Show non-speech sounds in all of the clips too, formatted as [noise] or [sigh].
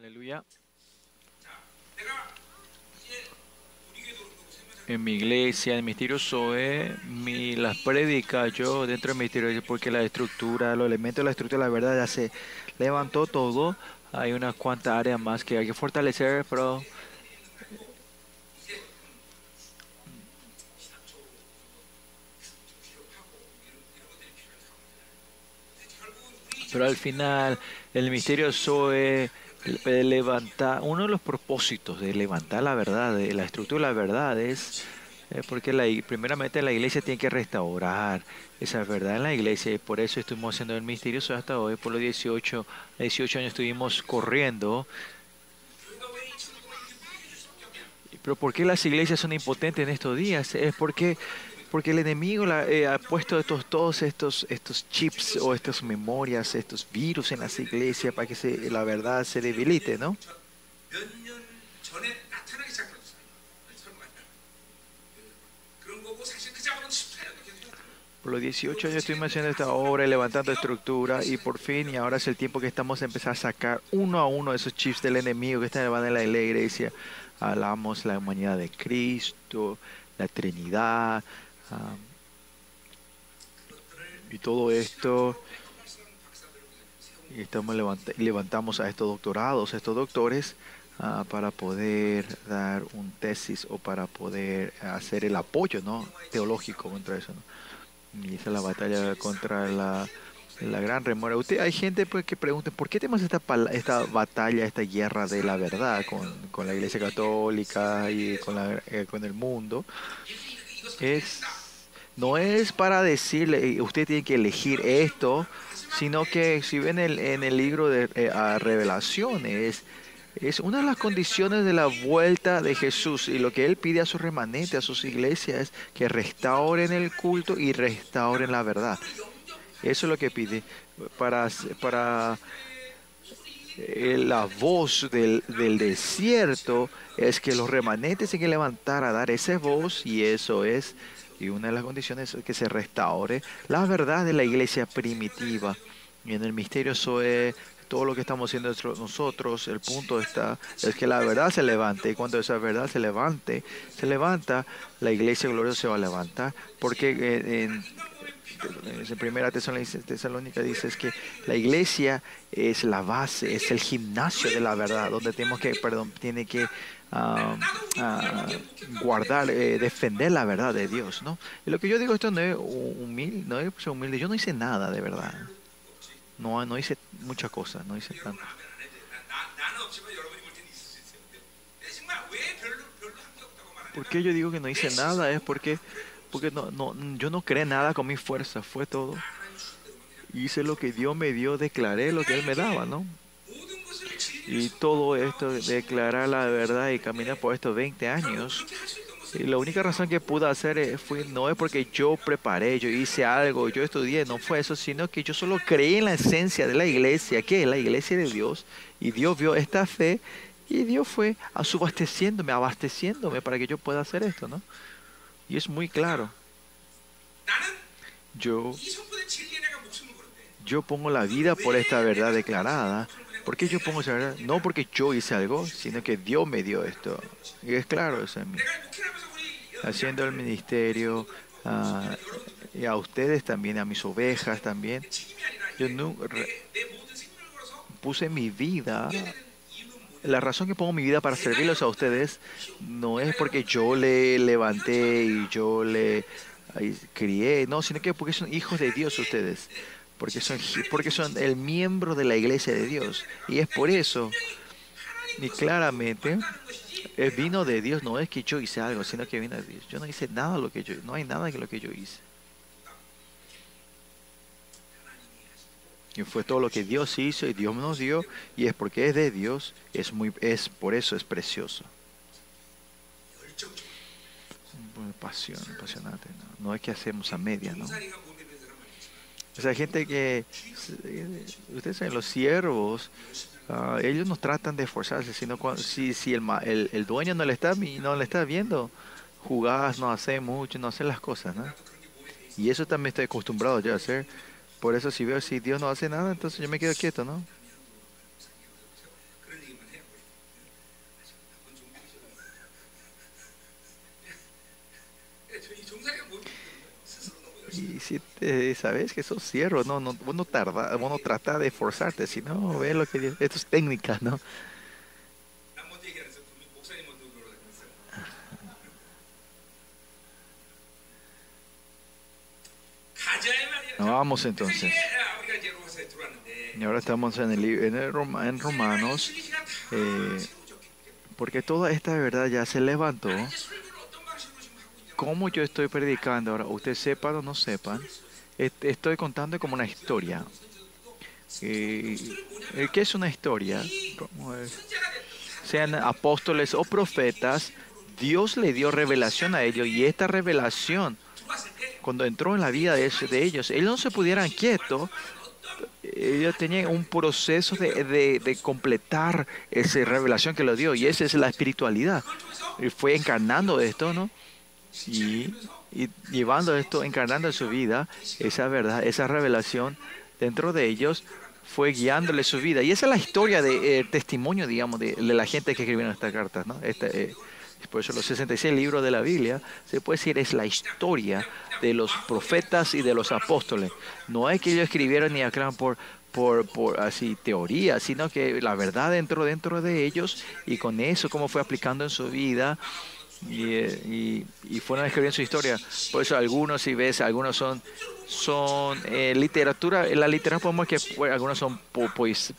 Aleluya. En mi iglesia, en Misterio Zoe, mi, las prédicas, yo dentro del Misterio, porque la estructura, los elementos de la estructura, la verdad, ya se levantó todo. Hay unas cuantas áreas más que hay que fortalecer, pero pero al final el misterio Zoe levanta uno de los propósitos de levantar la verdad, de la estructura de la verdad es eh, porque la, primeramente la iglesia tiene que restaurar esa verdad en la iglesia y por eso estuvimos haciendo el misterio Zoe hasta hoy, por los 18, 18 años estuvimos corriendo. Pero ¿por qué las iglesias son impotentes en estos días? Es porque porque el enemigo la, eh, ha puesto estos, todos estos, estos chips o estas memorias, estos virus en las iglesias para que se, la verdad se debilite, ¿no? Por los 18 años estuvimos haciendo esta obra y levantando estructura y por fin, y ahora es el tiempo que estamos a empezar a sacar uno a uno esos chips del enemigo que están en la iglesia. Hablamos la humanidad de Cristo, la Trinidad, Ah, y todo esto, y estamos levantamos a estos doctorados, a estos doctores, uh, para poder dar un tesis o para poder hacer el apoyo ¿no? teológico contra eso. Y esa es la batalla contra la, la gran remora. Usted, hay gente pues, que pregunta, ¿por qué tenemos esta, esta batalla, esta guerra de la verdad con, con la Iglesia Católica y con, la, eh, con el mundo? Es no es para decirle, usted tiene que elegir esto, sino que si ven el, en el libro de eh, revelaciones, es una de las condiciones de la vuelta de Jesús y lo que Él pide a sus remanentes, a sus iglesias, es que restauren el culto y restauren la verdad. Eso es lo que pide para, para eh, la voz del, del, desierto, es que los remanentes tienen que levantar a dar esa voz y eso es y una de las condiciones es que se restaure la verdad de la iglesia primitiva. Y en el misterio es todo lo que estamos haciendo nosotros, el punto está, es que la verdad se levante. Y cuando esa verdad se levante, se levanta, la iglesia gloriosa se va a levantar. Porque en, en primera tesalónica dice es que la iglesia es la base, es el gimnasio de la verdad, donde tenemos que, perdón, tiene que guardar, eh, defender la verdad de Dios, ¿no? Y lo que yo digo esto no es humilde, no es humilde. Yo no hice nada de verdad. No, no hice muchas cosas, no hice tanto. ¿Por qué yo digo que no hice nada? Es porque, porque no, no, yo no creé nada con mi fuerza, fue todo. Hice lo que Dios me dio, declaré lo que Él me daba, ¿no? Y todo esto, declarar la verdad y caminar por estos 20 años. Y la única razón que pude hacer fue, no es porque yo preparé, yo hice algo, yo estudié, no fue eso, sino que yo solo creí en la esencia de la iglesia, que es la iglesia de Dios. Y Dios vio esta fe y Dios fue subasteciéndome, abasteciéndome para que yo pueda hacer esto, ¿no? Y es muy claro. Yo, yo pongo la vida por esta verdad declarada ¿Por qué yo pongo esa verdad? No porque yo hice algo, sino que Dios me dio esto. Y es claro eso en mí. Haciendo el ministerio, ah, y a ustedes también, a mis ovejas también. Yo no, puse mi vida. La razón que pongo mi vida para servirlos a ustedes no es porque yo le levanté y yo le crié, no, sino que porque son hijos de Dios ustedes porque son, porque son el miembro de la iglesia de Dios. Y es por eso, y claramente, el vino de Dios no es que yo hice algo, sino que vino de Dios. Yo no hice nada lo que yo, no hay nada que lo que yo hice. Y fue todo lo que Dios hizo y Dios nos dio, y es porque es de Dios, es muy, es por eso es precioso. Pasión, apasionante, ¿no? no es que hacemos a media, ¿no? O sea, gente que, ustedes saben, los siervos, ah, ellos no tratan de esforzarse, sino cuando, si, si el, el, el, dueño no le, está, no le está viendo, jugadas, no hace mucho, no hace las cosas, ¿no? Y eso también estoy acostumbrado yo a hacer. Por eso si veo si Dios no hace nada, entonces yo me quedo quieto, ¿no? Si sabes que sos cierro, no, no, vos no tarda, vos no trata de esforzarte, sino ve lo que esto es técnica, ¿no? vamos entonces. Y ahora estamos en, el, en, el, en Romanos, eh, porque toda esta verdad ya se levantó. ¿Cómo yo estoy predicando ahora? Ustedes sepan o no sepan, estoy contando como una historia. Eh, ¿Qué es una historia? Sean apóstoles o profetas, Dios le dio revelación a ellos y esta revelación cuando entró en la vida de, ellos, ellos no se pudieran quietos, ellos tenían un proceso de, completar esa revelación que lo dio, y esa es la espiritualidad. Y fue encarnando esto, ¿no? Y, llevando esto, encarnando en su vida, esa verdad, esa revelación dentro de ellos, fue guiándole su vida. Y esa es la historia de eh, testimonio, digamos, de, la gente que escribieron estas cartas, ¿no? Eh, por eso los 66 libros de la Biblia, se puede decir, es la historia de los profetas y de los apóstoles. No es que ellos escribieron ni aclaran por, por, por así teoría, sino que la verdad entró dentro de ellos y con eso cómo fue aplicando en su vida y, y, y fueron escribiendo su historia. Por eso algunos, si ves, algunos son son eh, literatura, en la literatura podemos que algunos son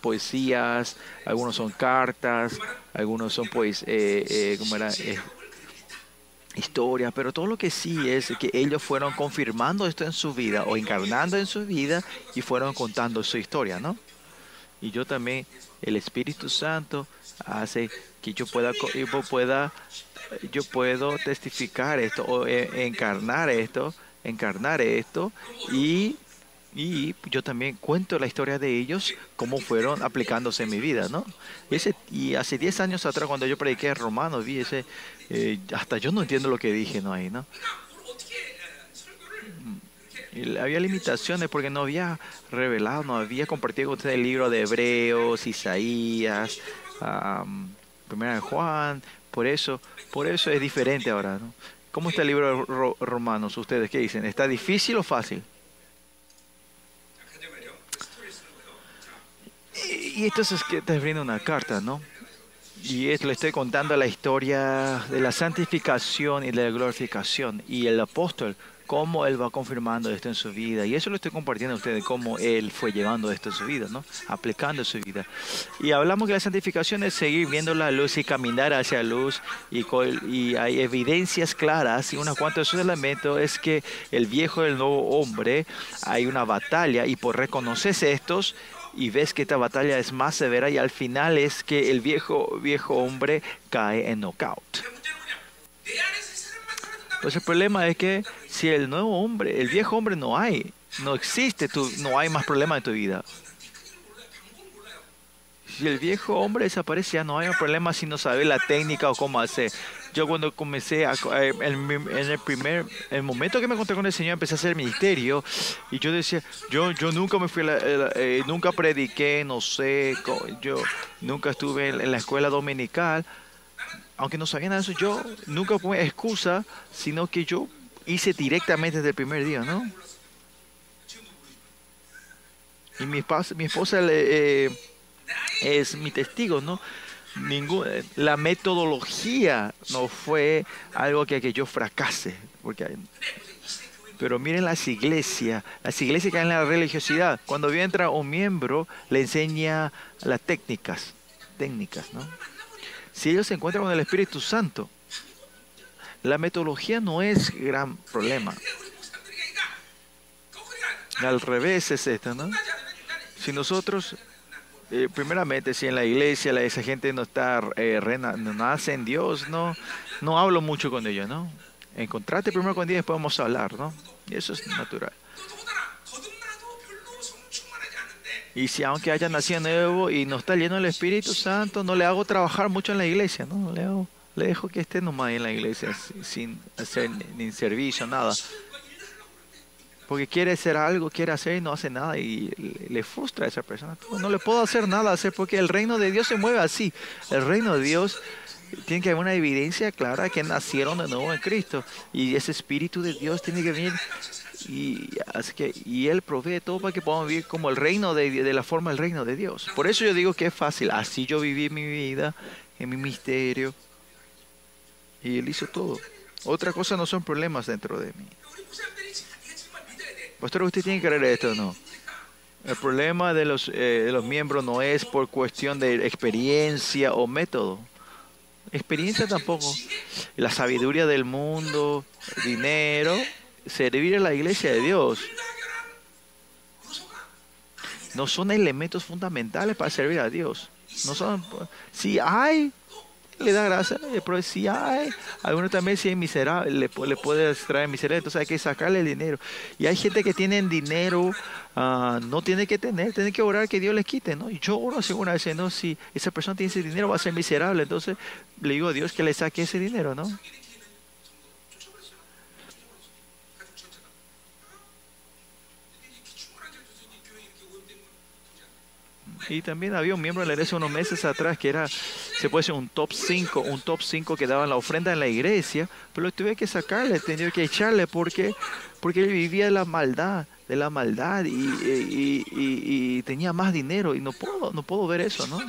poesías, algunos son cartas, algunos son pues, eh, eh, ¿cómo era? Eh, historias, pero todo lo que sí es que ellos fueron confirmando esto en su vida o encarnando en su vida y fueron contando su historia, ¿no? Y yo también, el Espíritu Santo hace que yo pueda, yo pueda, yo puedo testificar esto o encarnar esto encarnar esto y, y yo también cuento la historia de ellos, cómo fueron aplicándose en mi vida, ¿no? Y hace 10 años atrás cuando yo prediqué Romanos, vi ese, eh, hasta yo no entiendo lo que dije, ¿no? Ahí, ¿no? Y había limitaciones porque no había revelado, no había compartido con ustedes el libro de Hebreos, Isaías, Primera de Juan, por eso, por eso es diferente ahora, ¿no? ¿Cómo está el libro de Romanos? ¿Ustedes qué dicen? ¿Está difícil o fácil? Y entonces que te viene una carta, ¿no? Y es, le estoy contando la historia de la santificación y la glorificación. Y el apóstol cómo Él va confirmando esto en su vida. Y eso lo estoy compartiendo a ustedes, cómo Él fue llevando esto en su vida, ¿no? Aplicando en su vida. Y hablamos que la santificación es seguir viendo la luz y caminar hacia la luz. Y, y hay evidencias claras y unos cuantos de esos elementos es que el viejo y el nuevo hombre, hay una batalla y por reconocerse estos, y ves que esta batalla es más severa y al final es que el viejo, viejo hombre cae en knockout. Pues el problema es que si el nuevo hombre, el viejo hombre no hay, no existe, tú, no hay más problema en tu vida. Si el viejo hombre desaparece, ya no hay problema si no sabe la técnica o cómo hacer. Yo cuando comencé, a, eh, en, el primer, el momento que me encontré con el Señor, empecé a hacer ministerio y yo decía, yo, yo nunca me fui, eh, nunca prediqué, no sé, yo nunca estuve en la escuela dominical, aunque no sabía nada de eso, yo nunca fue excusa, sino que yo hice directamente desde el primer día, ¿no? Y mi, mi esposa eh, es mi testigo, ¿no? Ningún, la metodología no fue algo que, que yo fracase. Porque pero miren las iglesias, las iglesias que hay en la religiosidad. Cuando entra un miembro, le enseña las técnicas, técnicas, ¿no? si ellos se encuentran con el Espíritu Santo, la metodología no es gran problema. Al revés es esto, ¿no? Si nosotros, eh, primeramente, si en la iglesia esa gente no está, eh, no nace en Dios, no, no hablo mucho con ellos, ¿no? Encontrate primero con Dios y después vamos a hablar, ¿no? Y eso es natural. Y si aunque haya nacido nuevo y no está lleno del Espíritu Santo, no le hago trabajar mucho en la iglesia, ¿no? Le, hago, le dejo que esté nomás en la iglesia sin hacer ni servicio, nada. Porque quiere hacer algo, quiere hacer y no hace nada y le, frustra a esa persona. No le puedo hacer nada hacer porque el reino de Dios se mueve así. El reino de Dios tiene que haber una evidencia clara que nacieron de nuevo en Cristo. Y ese Espíritu de Dios tiene que venir. Y, así que, y Él provee todo para que podamos vivir como el reino de, de la forma del reino de Dios. Por eso yo digo que es fácil. Así yo viví mi vida, en mi misterio. Y Él hizo todo. Otra cosa no son problemas dentro de mí. Pastor, usted tiene que creer esto, ¿no? El problema de los, eh, de los miembros no es por cuestión de experiencia o método. Experiencia tampoco. La sabiduría del mundo, dinero, servir a la iglesia de Dios. No son elementos fundamentales para servir a Dios. No son. Si hay le da gracia, pero si hay, algunos también si es miserable, le, le puede traer miseria, entonces hay que sacarle el dinero. Y hay gente que tiene dinero, uh, no tiene que tener, tiene que orar que Dios les quite, ¿no? Y yo oro así una vez, ¿no? Si esa persona tiene ese dinero va a ser miserable, entonces le digo a Dios que le saque ese dinero, ¿no? Y también había un miembro de la iglesia unos meses atrás que era, se puede decir, un top 5, un top 5 que daban la ofrenda en la iglesia, pero tuve que sacarle, tenía que echarle porque, porque él vivía de la maldad, de la maldad y, tenía más dinero y no puedo, no puedo ver eso, ¿no?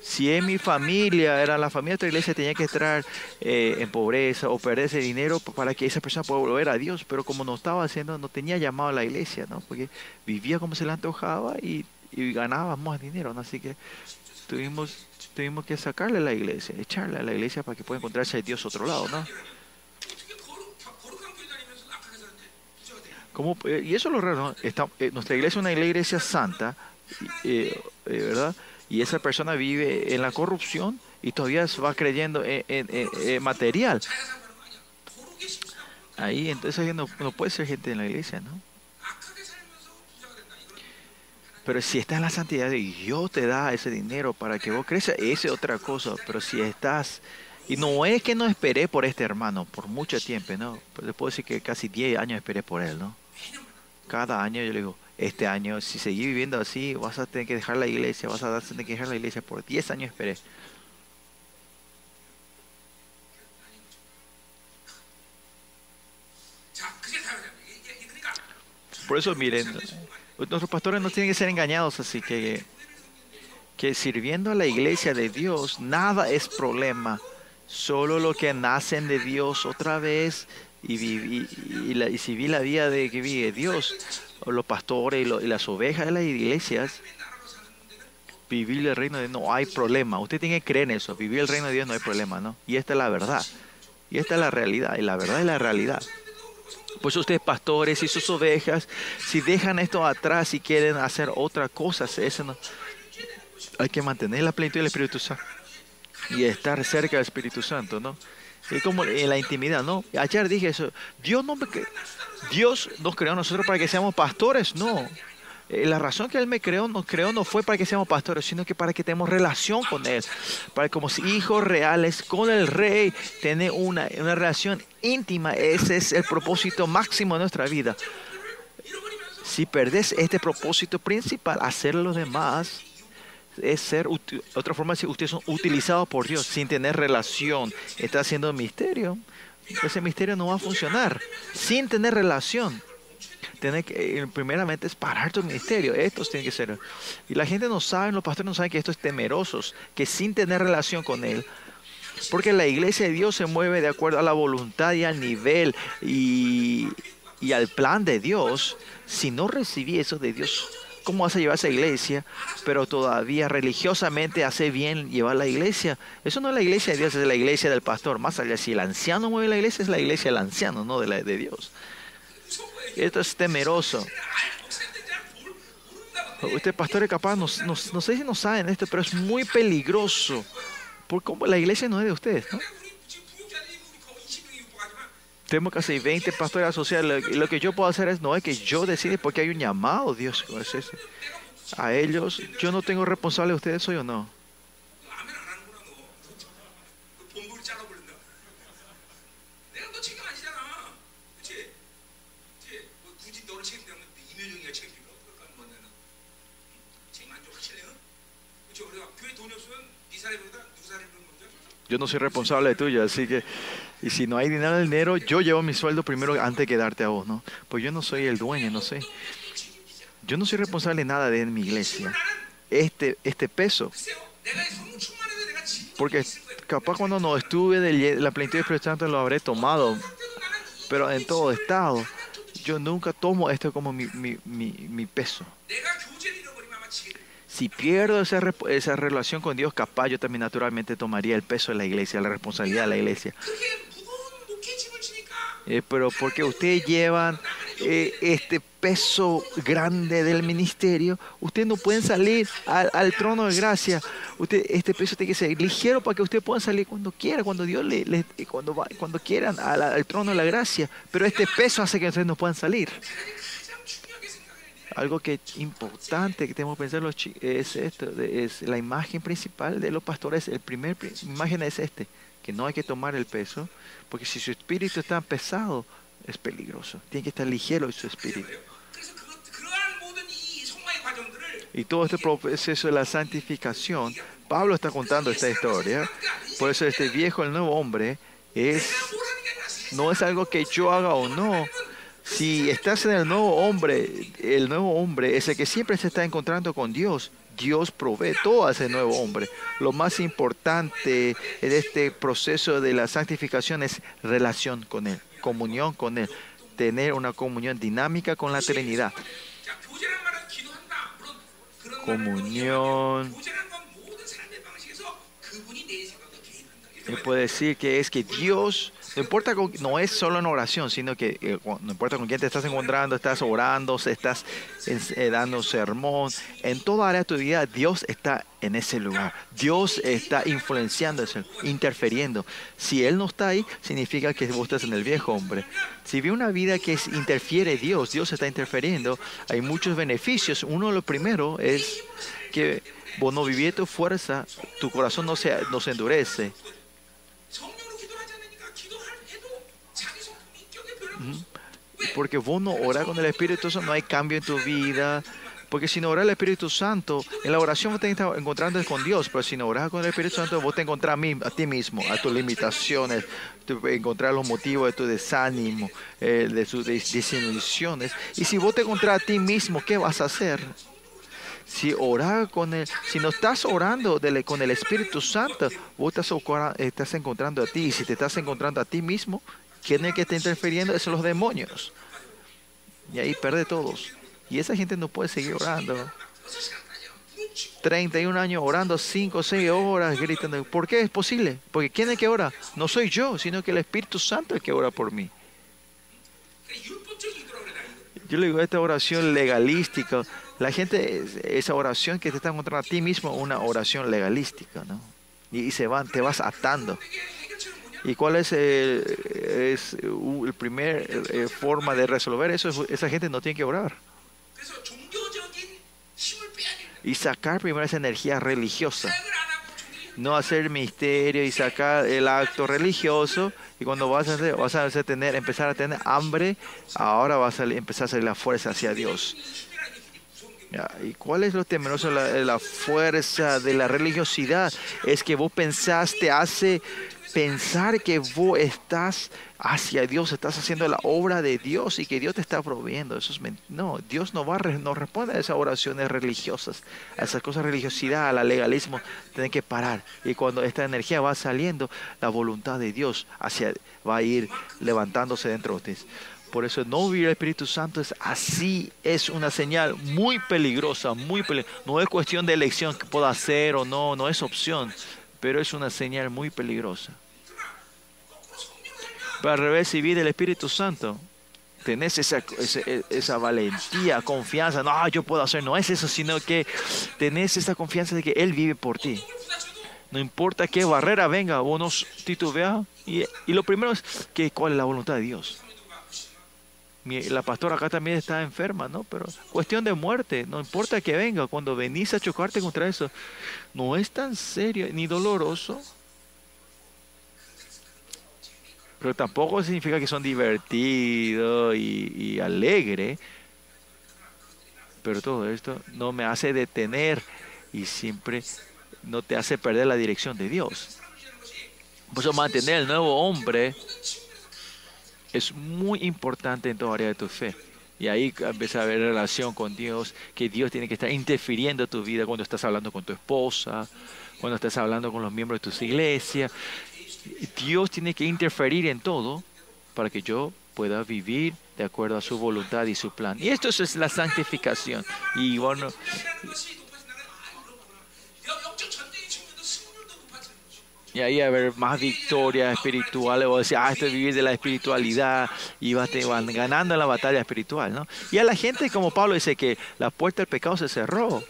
Si en mi familia, era la familia de otra iglesia, tenía que estar eh, en pobreza o perder ese dinero para que esa persona pueda volver a Dios, pero como no estaba haciendo, no tenía llamado a la iglesia, ¿no? Porque vivía como se le antojaba y y ganábamos dinero, así que tuvimos, tuvimos que sacarle a la iglesia, echarle a la iglesia para que pueda encontrarse a Dios otro lado, ¿no? Como, eh, y eso es lo raro, ¿no? Eh, nuestra iglesia es una iglesia santa, eh, ¿verdad? Y esa persona vive en la corrupción y todavía va creyendo en, en material. Ahí entonces no, no puede ser gente en la iglesia, ¿no? Pero si estás en la santidad y Dios te da ese dinero para que vos crezcas, esa es otra cosa. Pero si estás... Y no es que no esperé por este hermano por mucho tiempo, ¿no? Pero puedo decir que casi 10 años esperé por él, ¿no? Cada año yo le digo, este año, si seguís viviendo así, vas a tener que dejar la iglesia, vas a tener que dejar la iglesia. Por 10 años esperé. Por eso miren, nuestros pastores no tienen que ser engañados, así que, que sirviendo a la iglesia de Dios, nada es problema. Solo lo que nacen de Dios otra vez y, y, y, la, y si vi la vida de que vive Dios, los pastores y, las ovejas de las iglesias, vivir el reino de Dios no hay problema. Usted tiene que creer en eso. Vivir el reino de Dios no hay problema, ¿no? Y esta es la verdad. Y esta es la realidad. Y la verdad es la realidad. Pues ustedes pastores y sus ovejas, si dejan esto atrás y quieren hacer otra cosa, eso no. Hay que mantener la plenitud del Espíritu Santo y estar cerca del Espíritu Santo, ¿no? Y como en la intimidad, ¿no? Ayer dije eso. Dios no Dios nos creó a nosotros para que seamos pastores, no. Eh, la razón que Él me creó, nos creó no fue para que seamos pastores, sino que para que tengamos relación con Él. Para que como hijos reales con el Rey, tener una, una relación íntima. Ese es el propósito máximo de nuestra vida. Si perdés este propósito principal, hacer lo demás, es ser, otra forma de decir, ustedes son utilizados por Dios sin tener relación. Está haciendo misterio. Ese misterio no va a funcionar sin tener relación tiene que, eh, primeramente es parar tu ministerio. Estos tienen que ser. Y la gente no sabe, los pastores no saben que esto es temerosos, que sin tener relación con Él. Porque la iglesia de Dios se mueve de acuerdo a la voluntad y al nivel y, al plan de Dios. Si no recibí eso de Dios, ¿cómo vas a llevar esa iglesia? Pero todavía religiosamente hace bien llevar la iglesia. Eso no es la iglesia de Dios, es la iglesia del pastor. Más allá, si el anciano mueve la iglesia, es la iglesia del anciano, no de la de Dios. Esto es temeroso. Usted, pastor, capaz, no, sé si no saben esto, pero es muy peligroso. Porque la iglesia no es de ustedes. ¿no? Tenemos casi 20 pastores asociados. Lo que yo puedo hacer es, no es que yo decide porque hay un llamado, Dios. A ellos, yo no tengo responsable de ustedes, ¿soy o no? Yo no soy responsable de tuyo, así que, y si no hay dinero en el dinero, yo llevo mi sueldo primero antes que darte a vos, ¿no? Pues yo no soy el dueño, no sé. Yo no soy responsable de nada de mi iglesia. Este, este peso, porque capaz cuando no estuve de la plenitud del Santo lo habré tomado, pero en todo estado, yo nunca tomo esto como mi, mi, mi, mi peso. Si pierdo esa, esa relación con Dios, capaz yo también naturalmente tomaría el peso de la iglesia, la responsabilidad de la iglesia. Eh, pero porque ustedes llevan eh, este peso grande del ministerio, ustedes no pueden salir al, trono de gracia. Usted, este peso tiene que ser ligero para que ustedes puedan salir cuando quieran, cuando Dios le, cuando, cuando quieran al, trono de la gracia. Pero este peso hace que ustedes no puedan salir. Algo que es importante que tenemos que pensar es esto, es la imagen principal de los pastores. El primer imagen es este, que no hay que tomar el peso, porque si su espíritu está pesado, es peligroso. Tiene que estar ligero su espíritu. Y todo este proceso de la santificación, Pablo está contando esta historia. Por eso este viejo, el nuevo hombre, es no es algo que yo haga o no. Si estás en el nuevo hombre, el nuevo hombre es el que siempre se está encontrando con Dios. Dios provee todo a ese nuevo hombre. Lo más importante en este proceso de la santificación es relación con Él comunión con Él, tener una comunión dinámica con la Trinidad. Comunión. Y puede decir que es que Dios no importa, no es solo en oración, sino que eh, no importa con quién te estás encontrando, estás orando, estás eh, dando sermón, en toda área de tu vida Dios está en ese lugar. Dios está influenciando, interfiriendo. Si Él no está ahí, significa que vos estás en el viejo hombre. Si ve una vida que interfiere Dios, Dios está interfiriendo, hay muchos beneficios. Uno de los primeros es que vos no tu fuerza, tu corazón no se, no se endurece. Porque vos no oras con el Espíritu Santo, no hay cambio en tu vida. Porque si no oras el Espíritu Santo, en la oración vos te estás encontrando con Dios, pero si no oras con el Espíritu Santo, vos te encontrás a, ti mismo, a tus limitaciones, encontrar los motivos de tu desánimo, eh, de tus desilusiones. Y si vos te encontrás a ti mismo, ¿qué vas a hacer? Si con el, si no estás orando con el Espíritu Santo, vos estás, estás encontrando a ti. Y si te estás encontrando a ti mismo, ¿Quién es el que está interfiriendo? Son los demonios. Y ahí perde todos. Y esa gente no puede seguir orando. 31 años orando 5 o 6 horas gritando. ¿Por qué es posible? Porque ¿quién es que ora? No soy yo, sino que el Espíritu Santo es el que ora por mí. Yo le digo, esta oración legalística, la gente, esa oración que te está encontrando a ti mismo, una oración legalística, ¿no? Y, se van, te vas atando. ¿Y cuál es, el, es el primer eh, forma de resolver eso? Esa gente no tiene que orar. Y sacar primero esa energía religiosa. No hacer misterio y sacar el acto religioso. Y cuando vas a, hacer, vas a tener, empezar a tener hambre, ahora vas a empezar a salir la fuerza hacia Dios. ¿Y cuál es lo temeroso la, la, fuerza de la religiosidad? Es que vos pensaste hace pensar que vos estás hacia Dios, estás haciendo la obra de Dios y que Dios te está proveyendo. Eso es no, Dios no va no responde a esas oraciones religiosas, a esas cosas religiosidad, al legalismo. Tiene que parar. Y cuando esta energía va saliendo, la voluntad de Dios hacia, va a ir levantándose dentro de ustedes. Por eso no vivir el Espíritu Santo es así, es una señal muy peligrosa, muy peligrosa. No es cuestión de elección que pueda hacer o no, no es opción, pero es una señal muy peligrosa. Para recibir el Espíritu Santo, tenés esa, esa, valentía, confianza. No, yo puedo hacer. No es eso, sino que tenés esa confianza de que Él vive por ti. No importa qué barrera venga, vos no titubeas. Y, y lo primero es que cuál es la voluntad de Dios. La pastora acá también está enferma, ¿no? Pero cuestión de muerte, no importa que venga, cuando venís a chocarte contra eso, no es tan serio ni doloroso pero tampoco significa que son divertidos y, y alegres. Pero todo esto no me hace detener y siempre no te hace perder la dirección de Dios. Por eso mantener el nuevo hombre es muy importante en toda área de tu fe. Y ahí empieza a haber relación con Dios, que Dios tiene que estar interfiriendo en tu vida cuando estás hablando con tu esposa, cuando estás hablando con los miembros de tu iglesia. Dios tiene que interferir en todo para que yo pueda vivir de acuerdo a su voluntad y su plan. Y esto es la santificación. Y bueno, y ahí a haber más victorias espirituales, o decir, ah, esto es vivir de la espiritualidad, y vas ganando en la batalla espiritual, ¿no? Y a la gente, como Pablo dice, que la puerta del pecado se cerró.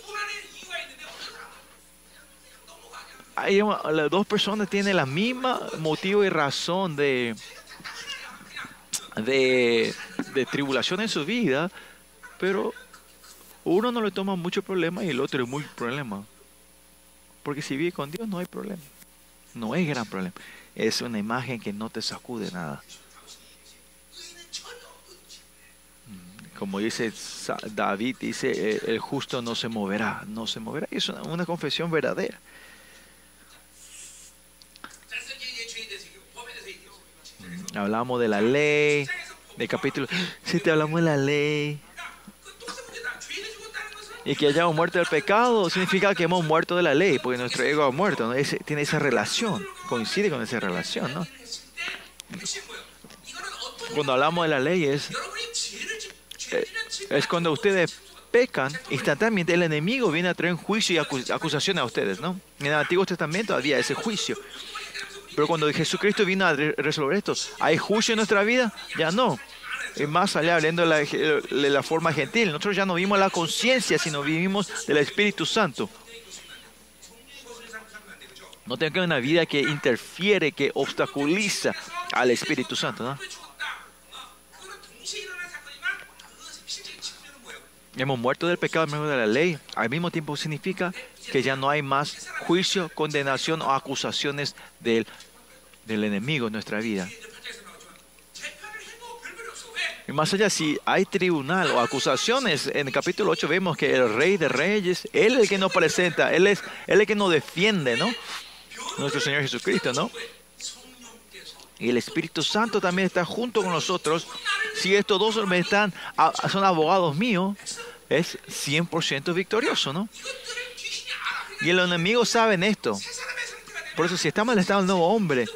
Hay, las dos personas tienen la misma motivo y razón de, de tribulación en su vida, pero uno no le toma mucho problema y el otro es muy problema. Porque si vive con Dios no hay problema. No es gran problema. Es una imagen que no te sacude nada. Como dice David, dice, eh, el justo no se moverá, no se moverá. Es una, confesión verdadera. Hablamos de la ley, de capítulo Si te hablamos de la ley y que hayamos muerto del pecado significa que hemos muerto de la ley, porque nuestro ego ha muerto, tiene esa relación, coincide con esa relación. ¿no? Cuando hablamos de la ley es, eh, es cuando ustedes pecan, instantáneamente el enemigo viene a traer juicio y acusación a ustedes. ¿no? En el Antiguo Testamento había ese juicio. Pero cuando Jesucristo vino a resolver esto, ¿hay juicio en nuestra vida? Ya no más allá, hablando de la, forma gentil, nosotros ya no vivimos la conciencia, sino vivimos del Espíritu Santo. No tengo una vida que interfiere, que obstaculiza al Espíritu Santo. Hemos muerto del pecado en medio de la ley. Al mismo tiempo significa que ya no hay más juicio, condenación o acusaciones del, del enemigo en nuestra vida. Y más allá, si hay tribunal o acusaciones, en el capítulo 8 vemos que el rey de reyes, él es el que nos presenta, él es, él el que nos defiende, ¿no? Nuestro Señor Jesucristo, ¿no? Y el Espíritu Santo también está junto con nosotros. Si estos dos están, son abogados míos, es 100% victorioso, ¿no? Y los enemigos saben esto. Por eso si estamos en el estado del nuevo hombre,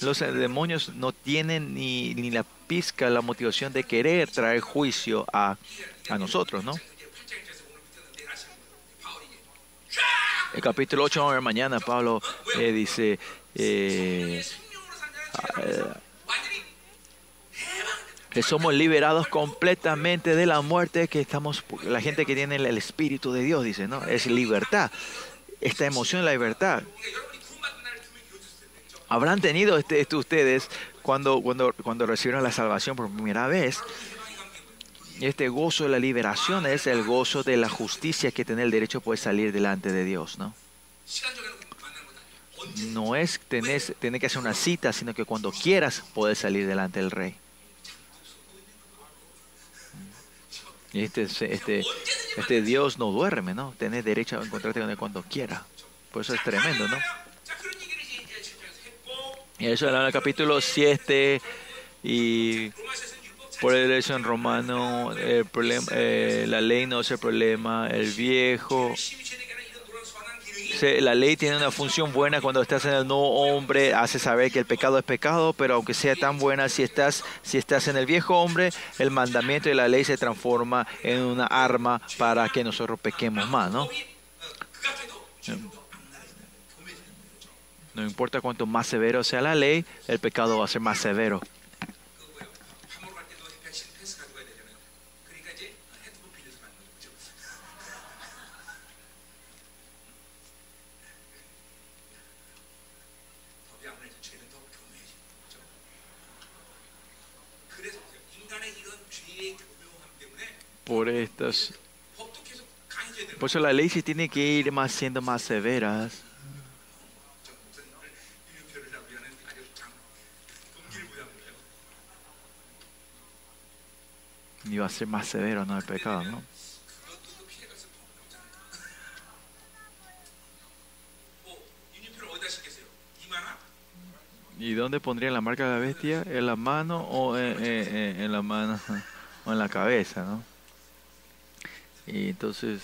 los demonios no tienen ni, ni la pizca la motivación de querer traer juicio a, a nosotros, ¿no? El capítulo 8 de mañana Pablo eh, dice, eh, que somos liberados completamente de la muerte, que estamos, la gente que tiene el Espíritu de Dios, dice, ¿no? Es libertad. Esta emoción, la libertad. Habrán tenido este, esto ustedes cuando, cuando, cuando recibieron la salvación por primera vez. Este gozo de la liberación es el gozo de la justicia que tiene el derecho de salir delante de Dios, ¿no? No es tener, tener que hacer una cita, sino que cuando quieras puedes salir delante del Rey. Este, este, este Dios no duerme, ¿no? Tienes derecho a encontrarte con Él cuando quiera. Por eso es tremendo, ¿no? Eso era en el capítulo 7 y por eso en Romano el problema, eh, la ley no es el problema, el viejo. La ley tiene una función buena cuando estás en el nuevo hombre, hace saber que el pecado es pecado, pero aunque sea tan buena, si estás, si estás en el viejo hombre, el mandamiento de la ley se transforma en una arma para que nosotros pequemos más, ¿no? No importa cuánto más severo sea la ley, el pecado va a ser más severo. Por estas. Por eso la ley se tiene que ir más siendo más severas. Iba a ser más severo, ¿no? El pecado, ¿no? ¿Y dónde pondría la marca de la bestia? ¿En la mano o en, la mano [laughs] o en la cabeza, no? Y entonces,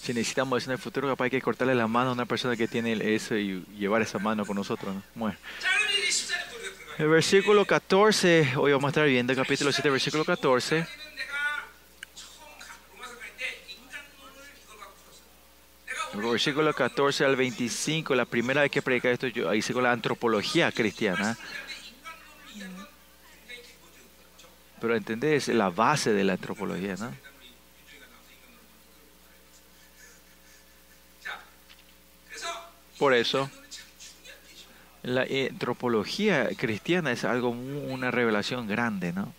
si necesitamos eso en el futuro, capaz hay que cortarle la mano a una persona que tiene eso y llevar esa mano con nosotros, ¿no? Bueno. El versículo 14, hoy vamos a estar viendo el capítulo 7, versículo 14. versículo 14 al 25, la primera vez que predica esto, yo hice con la antropología cristiana. Pero entendés la base de la antropología, ¿no? Por eso, la antropología cristiana es algo, una revelación grande, ¿no?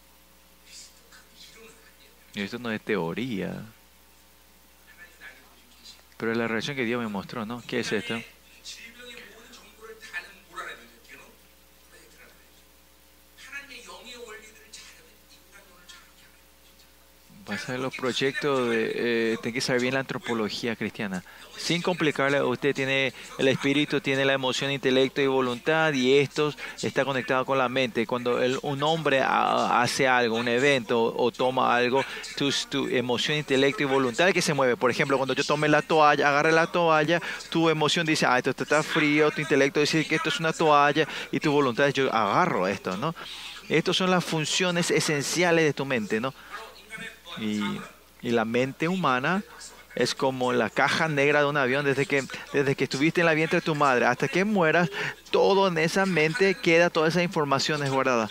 Esto no es teoría. Pero es la relación que Dios me mostró, ¿no? ¿Qué es esto? Vas a los proyectos de... Eh, que saber bien la antropología cristiana sin complicarle, usted tiene el espíritu, tiene la emoción, intelecto y voluntad y esto está conectado con la mente. Cuando un hombre hace algo, un evento o, toma algo, tu, emoción, intelecto y voluntad que se mueve. Por ejemplo, cuando yo tome la toalla, agarre la toalla, tu emoción dice, ah, esto está frío, tu intelecto dice que esto es una toalla y tu voluntad yo agarro esto, ¿no? Estas son las funciones esenciales de tu mente, ¿no? Y, y la mente humana es como la caja negra de un avión desde que, desde que estuviste en la vientre de tu madre hasta que mueras, todo en esa mente queda, toda esa información es guardada.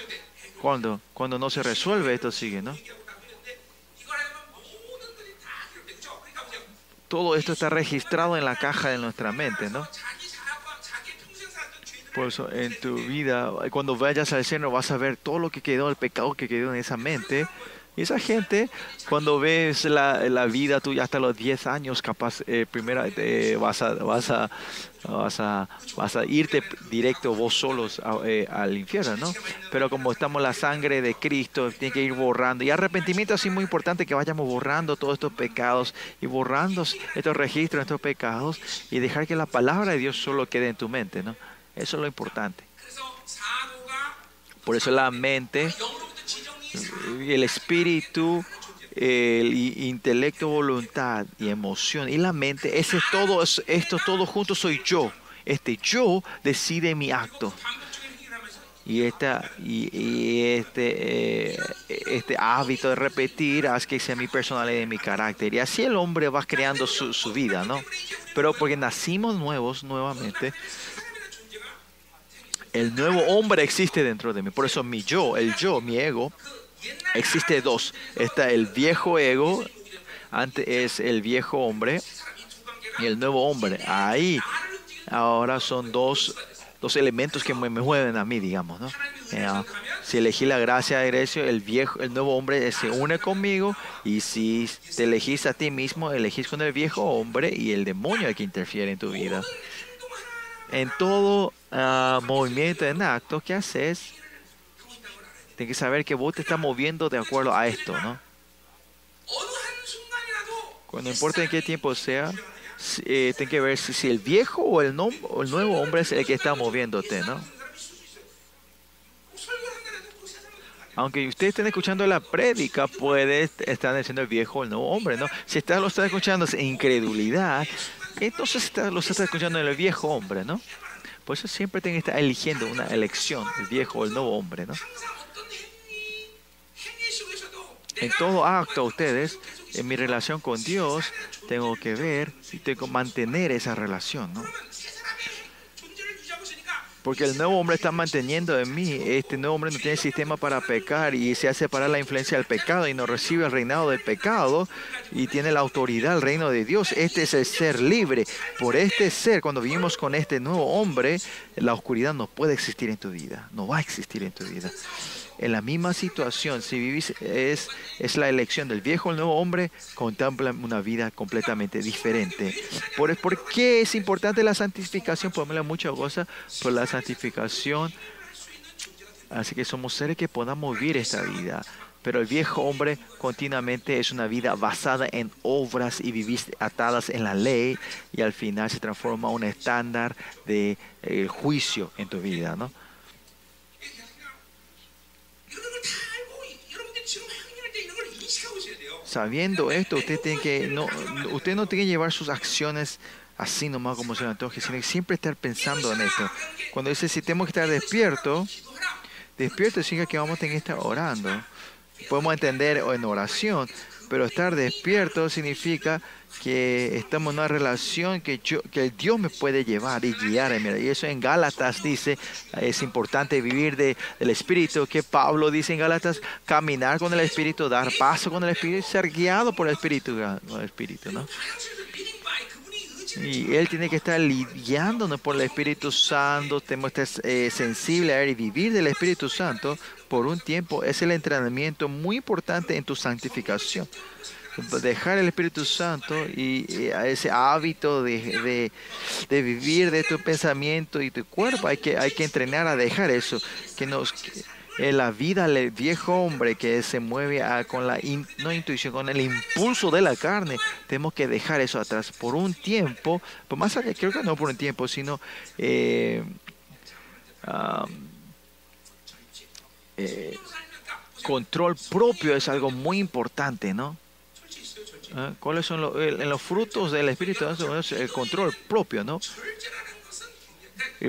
Cuando, cuando no se resuelve, esto sigue, ¿no? Todo esto está registrado en la caja de nuestra mente, ¿no? Por eso en tu vida, cuando vayas al cielo, vas a ver todo lo que quedó, el pecado que quedó en esa mente esa gente, cuando ves la, la vida tuya hasta los 10 años, capaz, eh, primera, eh, vas, a, vas, a, vas, a, vas a irte directo vos solos eh, al infierno, ¿no? Pero como estamos la sangre de Cristo, tiene que ir borrando. Y arrepentimiento es muy importante que vayamos borrando todos estos pecados y borrando estos registros, estos pecados y dejar que la palabra de Dios solo quede en tu mente, ¿no? Eso es lo importante. Por eso la mente el espíritu, el intelecto, voluntad y emoción y la mente, ese todo, esto todo junto soy yo. Este yo decide mi acto. Y, esta, y, este, eh, este hábito de repetir hace que sea mi personalidad y mi carácter. Y así el hombre va creando su, su vida, ¿no? Pero porque nacimos nuevos nuevamente, el nuevo hombre existe dentro de mí. Por eso mi yo, el yo, mi ego, existe dos. Está el viejo ego, antes es el viejo hombre y el nuevo hombre. Ahí ahora son dos, dos elementos que me, mueven a mí, digamos, ¿no? Eh, si elegí la gracia de Grecio, el viejo, el nuevo hombre se une conmigo y si te elegís a ti mismo, elegís con el viejo hombre y el demonio el que interfiere en tu vida. En todo ah, movimiento, en acto que haces, Tienes que saber que vos te estás moviendo de acuerdo a esto, ¿no? Cuando importa en qué tiempo sea, eh, tiene que ver si, el viejo o el, no, o el nuevo hombre es el que está moviéndote, ¿no? Aunque ustedes estén escuchando la prédica, puede estar diciendo el viejo o el nuevo hombre, ¿no? Si estás, lo estás escuchando en incredulidad, entonces está, lo estás escuchando el viejo hombre, ¿no? Por eso siempre tienen que estar eligiendo una elección, el viejo o el nuevo hombre, ¿no? en todo acto ustedes, en mi relación con Dios, tengo que ver y tengo que mantener esa relación, ¿no? Porque el nuevo hombre está manteniendo en mí. Este nuevo hombre no tiene sistema para pecar y se hace para la influencia del pecado y no recibe el reinado del pecado y tiene la autoridad del reino de Dios. Este es el ser libre. Por este ser, cuando vivimos con este nuevo hombre, la oscuridad no puede existir en tu vida. No va a existir en tu vida en la misma situación, si vivís, es, es la elección del viejo o el nuevo hombre, contempla una vida completamente diferente. ¿Por, ¿Por qué es importante la santificación? Podemos hablar muchas cosas por la santificación. Así que somos seres que podamos vivir esta vida. Pero el viejo hombre continuamente es una vida basada en obras y vivir atadas en la ley y al final se transforma en un estándar de eh, juicio en tu vida, ¿no? Sabiendo esto, usted tiene que no, usted no tiene que llevar sus acciones así nomás como se le antoje, sino que siempre estar pensando en esto. Cuando dice si tenemos que estar despierto, despierto significa que vamos a tener que estar orando. Podemos entender en oración, pero estar despierto significa que estamos en una relación que, yo, que Dios me puede llevar y guiar. Y eso en Gálatas dice, es importante vivir de, del Espíritu, que Pablo dice en Gálatas, caminar con el Espíritu, dar paso con el Espíritu, ser guiado por el Espíritu, el Espíritu ¿no? Y Él tiene que estar lidiándonos por el Espíritu Santo, tenemos que estar eh, sensible a Él y vivir del Espíritu Santo por un tiempo. Es el entrenamiento muy importante en tu santificación. Dejar el Espíritu Santo y, ese hábito de, de, vivir de tu pensamiento y tu cuerpo, hay que, hay que entrenar a dejar eso. Que nos, la vida del viejo hombre que se mueve con la no intuición, con el impulso de la carne, tenemos que dejar eso atrás por un tiempo, pues más allá, creo que no por un tiempo, sino eh, eh, control propio es algo muy importante, ¿no? ¿Ah? ¿Cuáles son los, en los frutos del Espíritu? El control propio, ¿no?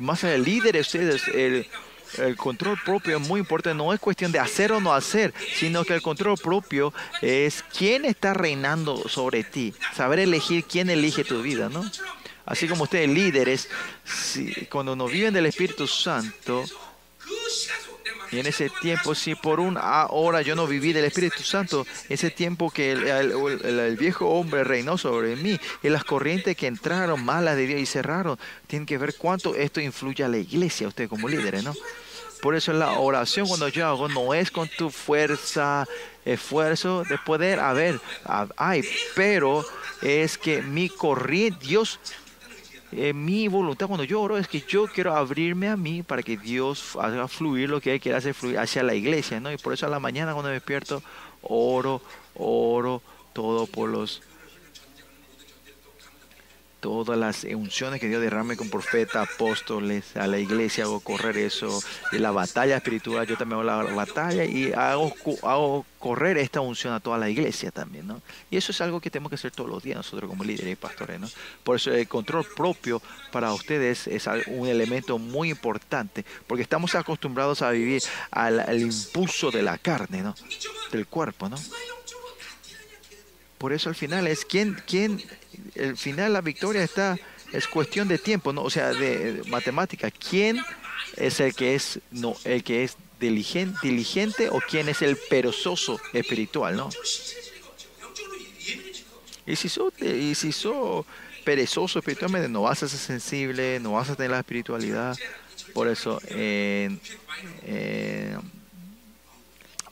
Más allá, el líder, ustedes, el, el control propio es muy importante. No es cuestión de hacer o no hacer, sino que el control propio es quién está reinando sobre ti. Saber elegir quién elige tu vida, ¿no? Así como ustedes líderes, cuando nos viven del Espíritu Santo, y en ese tiempo, si por una hora yo no viví del Espíritu Santo, ese tiempo que el, viejo hombre reinó sobre mí y las corrientes que entraron malas de Dios y cerraron, tienen que ver cuánto esto influye a la iglesia, usted como líderes, ¿no? Por eso la oración cuando yo hago no es con tu fuerza, esfuerzo de poder. Haber, ay, pero es que mi corriente, Dios eh, mi voluntad cuando yo oro es que yo quiero abrirme a mí para que Dios haga fluir lo que Él quiere hacer fluir hacia la iglesia, ¿no? Y por eso a la mañana cuando me despierto, oro, oro, todo por los todas las unciones que Dios derrame con profeta, apóstoles, a la iglesia hago correr eso, de la batalla espiritual, yo también hago la batalla y hago, hago correr esta unción a toda la iglesia también, ¿no? Y eso es algo que tenemos que hacer todos los días nosotros como líderes y pastores, ¿no? Por eso el control propio para ustedes es un elemento muy importante, porque estamos acostumbrados a vivir al impulso de la carne, ¿no? Del cuerpo, ¿no? Por eso al final es quién, quién, el final la victoria está, es cuestión de tiempo, ¿no? O sea, de, matemática. ¿Quién es el que es, no, el que es diligente, diligente o quién es el perezoso espiritual, ¿no? Y si sos, si sos perezoso espiritualmente, no vas a ser sensible, no vas a tener la espiritualidad. Por eso, en,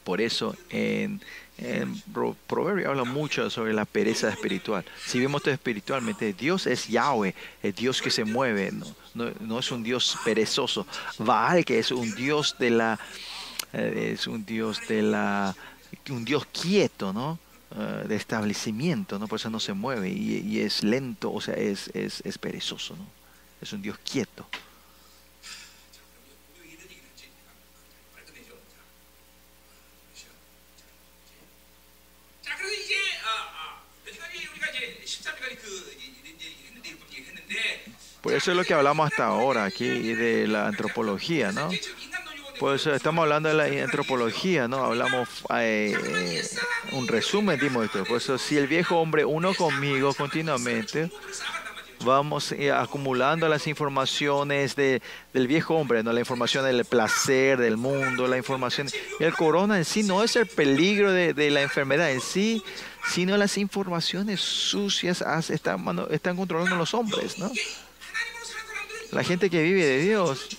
por eso, en en Proverbio habla mucho sobre la pereza espiritual. Si vemos esto espiritualmente, Dios es Yahweh, el Dios que se mueve, no, no, es un Dios perezoso. Baal, que es un Dios de la, eh, es un Dios de la, un Dios quieto, ¿no? Eh, de establecimiento, ¿no? Por eso no se mueve y, y es lento, o sea, es, es, es perezoso, ¿no? Es un Dios quieto. Por eso es lo que hablamos hasta ahora aquí de la antropología, ¿no? Por eso estamos hablando de la antropología, ¿no? Hablamos eh, un resumen, dimos esto. Por eso si el viejo hombre uno conmigo continuamente, vamos eh, acumulando las informaciones de, del viejo hombre, ¿no? la información del placer, del mundo, la información. El corona en sí no es el peligro de, de la enfermedad en sí, sino las informaciones sucias están controlando los hombres, ¿no? La gente que vive de Dios.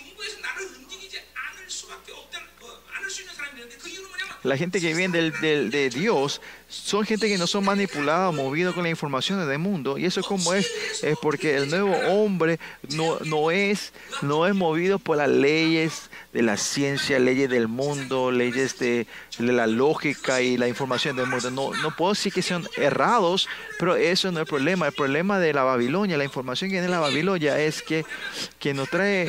La gente que vive del, de Dios son gente que no son manipulados, movidos con la información del mundo. Y eso es como es, es porque el nuevo hombre no, no, es, no es movido por las leyes de la ciencia, leyes del mundo, leyes de, la lógica y la información del mundo. No, no puedo decir que sean errados, pero eso no es el problema. El problema de la Babilonia, la información que tiene la Babilonia es que, que nos trae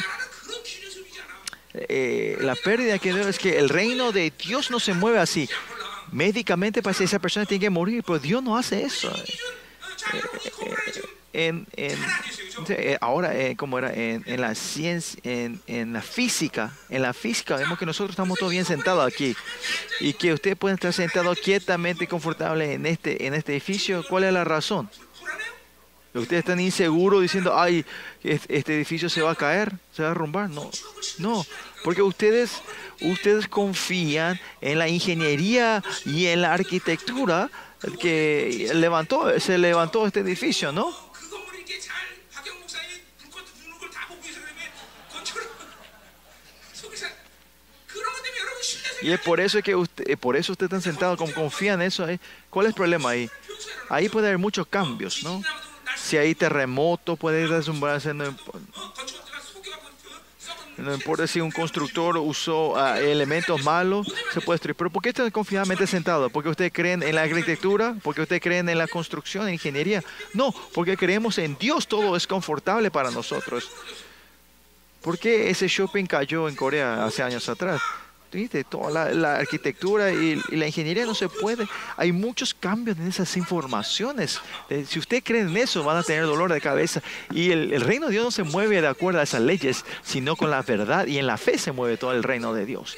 eh, la pérdida que es que el reino de Dios no se mueve así. médicamente para esa persona tiene que morir, pero Dios no hace eso. Eh, en, en, ahora, como era, en, la ciencia, en, en la física, en la física vemos que nosotros estamos todos bien sentados aquí y que ustedes pueden estar sentados quietamente y confortables en este, en este edificio. ¿Cuál es la razón? Ustedes están inseguros diciendo, ay, este edificio se va a caer, se va a derrumbar. No, no, porque ustedes, ustedes confían en la ingeniería y en la arquitectura que levantó, se levantó este edificio, ¿no? Y es por eso que usted, por eso usted está sentado, como confía en eso. Ahí. ¿Cuál es el problema ahí? Ahí puede haber muchos cambios, ¿no? Si hay terremoto, puede desumbrarse. No, importa si un constructor usó uh, elementos malos, se puede destruir. Pero ¿por qué están confiadamente sentados? ¿Porque ustedes creen en la arquitectura? ¿Porque ustedes creen en la construcción, en ingeniería? No, porque creemos en Dios, todo es confortable para nosotros. ¿Por qué ese shopping cayó en Corea hace años atrás? ¿Viste? Toda la, arquitectura y, la ingeniería no se puede. Hay muchos cambios en esas informaciones. Si usted cree en eso, van a tener dolor de cabeza. Y el, reino de Dios no se mueve de acuerdo a esas leyes, sino con la verdad. Y en la fe se mueve todo el reino de Dios.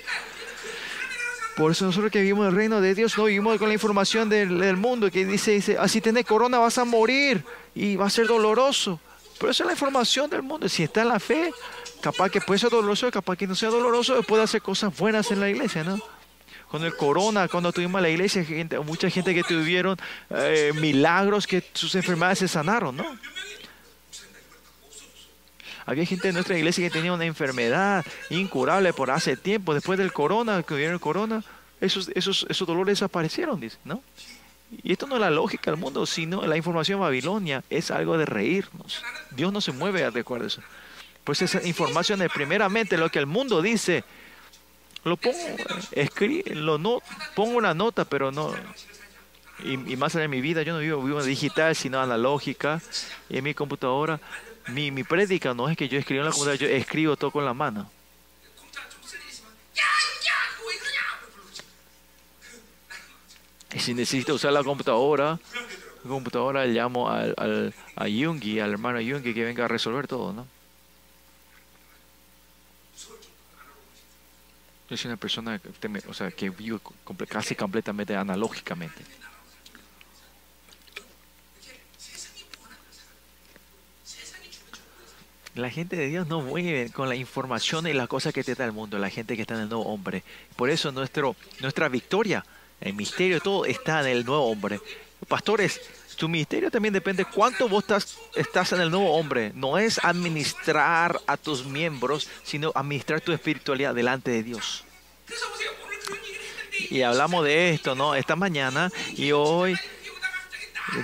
Por eso nosotros que vivimos el reino de Dios, no vivimos con la información del, mundo que dice, dice, ah, si tienes corona vas a morir y va a ser doloroso. Pero esa es la información del mundo. Si está en la fe, capaz que puede ser doloroso, capaz que no sea doloroso, puede hacer cosas buenas en la iglesia, ¿no? Con el corona, cuando tuvimos la iglesia, mucha gente que tuvieron eh, milagros, que sus enfermedades se sanaron, ¿no? Había gente en nuestra iglesia que tenía una enfermedad incurable por hace tiempo, después del corona, que vieron el corona, esos, esos, esos dolores desaparecieron, dice, ¿no? Y esto no es la lógica del mundo, sino la información babilonia es algo de reírnos. Dios no se mueve de a eso. Pues esa información es primeramente lo que el mundo dice. Lo pongo, escribe, lo no, pongo una nota, pero no. Y, más allá de mi vida, yo no vivo, vivo digital, sino analógica. Y en mi computadora, mi, mi prédica no es que yo escribo en la computadora, yo escribo todo con la mano. Y si necesito usar la computadora, la computadora llamo al, al, a Jungi, al hermano Jungi, que venga a resolver todo, ¿no? Yo soy una persona o sea, que vive casi completamente analógicamente. La gente de Dios no mueve con la información y las cosas que te da el mundo, la gente que está en el nuevo hombre. Por eso nuestro, nuestra victoria, el misterio, todo está en el nuevo hombre. Pastores, tu ministerio también depende cuánto vos estás, en el nuevo hombre. No es administrar a tus miembros, sino administrar tu espiritualidad delante de Dios. Y hablamos de esto, ¿no? Esta mañana y hoy,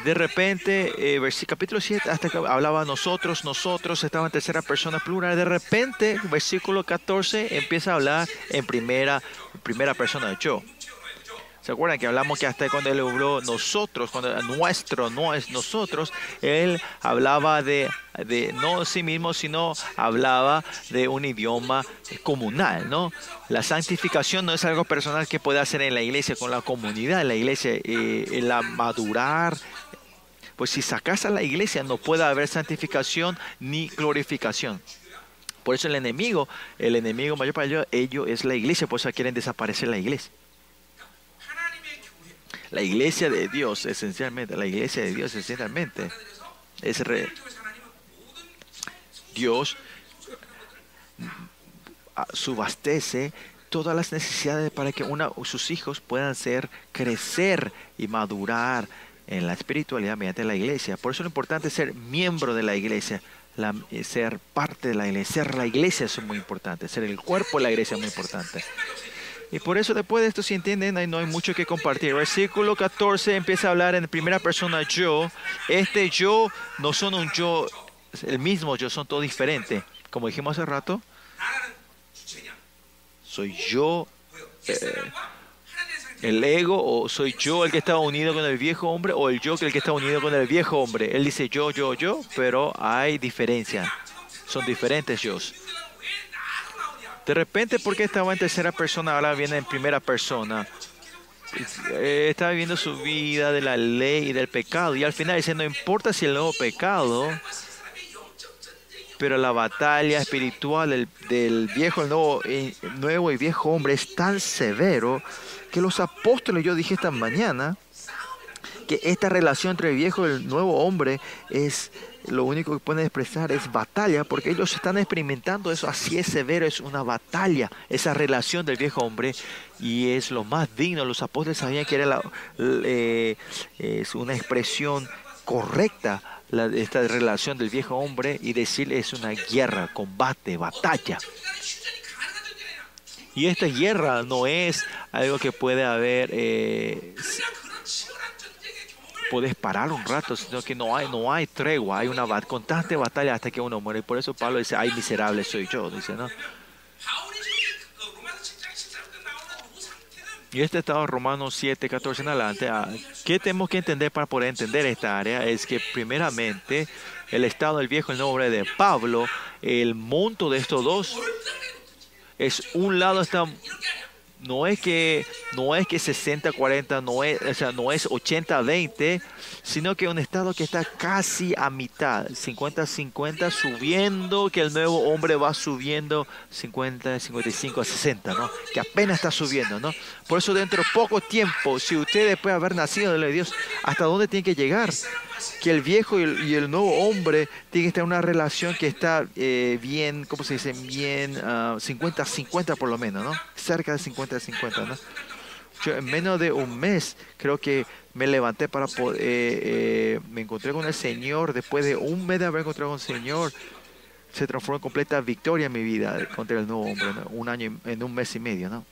de repente, eh, capítulo 7, hasta que hablaba nosotros, nosotros, estaba en tercera persona plural. De repente, versículo 14, empieza a hablar en primera, primera persona, yo. ¿Se acuerdan que hablamos que hasta cuando él habló nosotros, cuando nuestro no es nosotros, él hablaba de, no sí mismo, sino hablaba de un idioma comunal, ¿no? La santificación no es algo personal que puede hacer en la iglesia con la comunidad, la iglesia, eh, la madurar. Pues si sacas a la iglesia no puede haber santificación ni glorificación. Por eso el enemigo, el enemigo mayor para ellos, ellos es la iglesia, por eso quieren desaparecer la iglesia. La iglesia de Dios, esencialmente, la iglesia de Dios, esencialmente, es re Dios subastece todas las necesidades para que una, sus hijos puedan ser, crecer y madurar en la espiritualidad mediante la iglesia. Por eso lo importante es ser miembro de la iglesia, ser parte de la iglesia. Ser la iglesia es muy importante, ser el cuerpo de la iglesia es muy importante. Y por eso después de esto, si entienden, no hay mucho que compartir. Versículo 14 empieza a hablar en primera persona yo. Este yo no son un yo, el mismo yo, son todos diferentes. Como dijimos hace rato, soy yo eh, el ego o soy yo el que está unido con el viejo hombre o el yo el que está unido con el viejo hombre. Él dice yo, yo, yo, pero hay diferencia. Son diferentes yo. De repente, ¿por qué estaba en tercera persona? Ahora viene en primera persona. eh, está viviendo su vida de la ley y del pecado. Y al final dice, no importa si el nuevo pecado, pero la batalla espiritual del, del viejo, el nuevo, eh, nuevo y viejo hombre es tan severo que los apóstoles, yo dije esta mañana, que esta relación entre el viejo y el nuevo hombre es lo único que pueden expresar es batalla, porque ellos están experimentando eso, así es severo, es una batalla, esa relación del viejo hombre, y es lo más digno. Los apóstoles sabían que era eh, una expresión correcta la, esta relación del viejo hombre y decirle es una guerra, combate, batalla. Y esta guerra no es algo que puede haber eh, puedes parar un rato, sino que no hay, no hay tregua, hay una constante batalla hasta que uno muere. Y por eso Pablo dice, ay miserable soy yo, dice, ¿no? Y este estado Romanos 7, 14 en adelante, ah, ¿qué tenemos que entender para poder entender esta área? Es que primeramente el estado del viejo el nombre de Pablo, el monto de estos dos es un lado está no es que no es que 60 40 no es o sea, no es 80 20 sino que un estado que está casi a mitad 50 50 subiendo que el nuevo hombre va subiendo 50 55 a 60 no que apenas está subiendo no por eso dentro de poco tiempo si usted después de haber nacido de Dios hasta dónde tiene que llegar que el viejo y el, nuevo hombre tienen que en una relación que está eh, bien, ¿cómo se dice? Bien 50-50 ah, por lo menos, ¿no? Cerca de 50-50, ¿no? Yo en menos de un mes creo que me levanté para poder, eh, eh, me encontré con el Señor, después de un mes de haber encontrado con el Señor, se transformó en completa victoria en mi vida contra el nuevo hombre, un año, en un mes y medio, ¿no?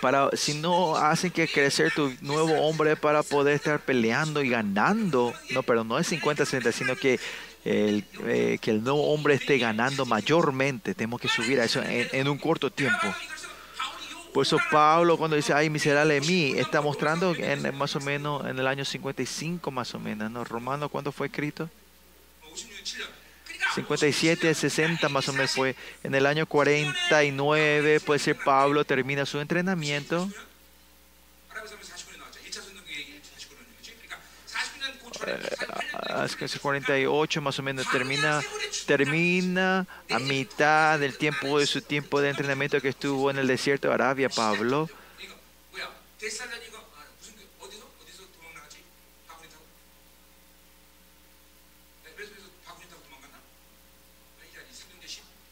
Para si no hacen que crecer tu nuevo hombre para poder estar peleando y ganando, no, pero no es 50-60, sino que el, eh, que el nuevo hombre esté ganando mayormente. Tenemos que subir a eso en, un corto tiempo. Por eso Pablo cuando dice, ay, miserable mí, está mostrando en, más o menos en el año 55 más o menos, ¿no? Romano, ¿cuándo fue escrito? 57, 60 más o menos fue. En el año 49, puede ser Pablo termina su entrenamiento. 48 más o menos termina termina a mitad del tiempo de su tiempo de entrenamiento que estuvo en el desierto de Arabia Pablo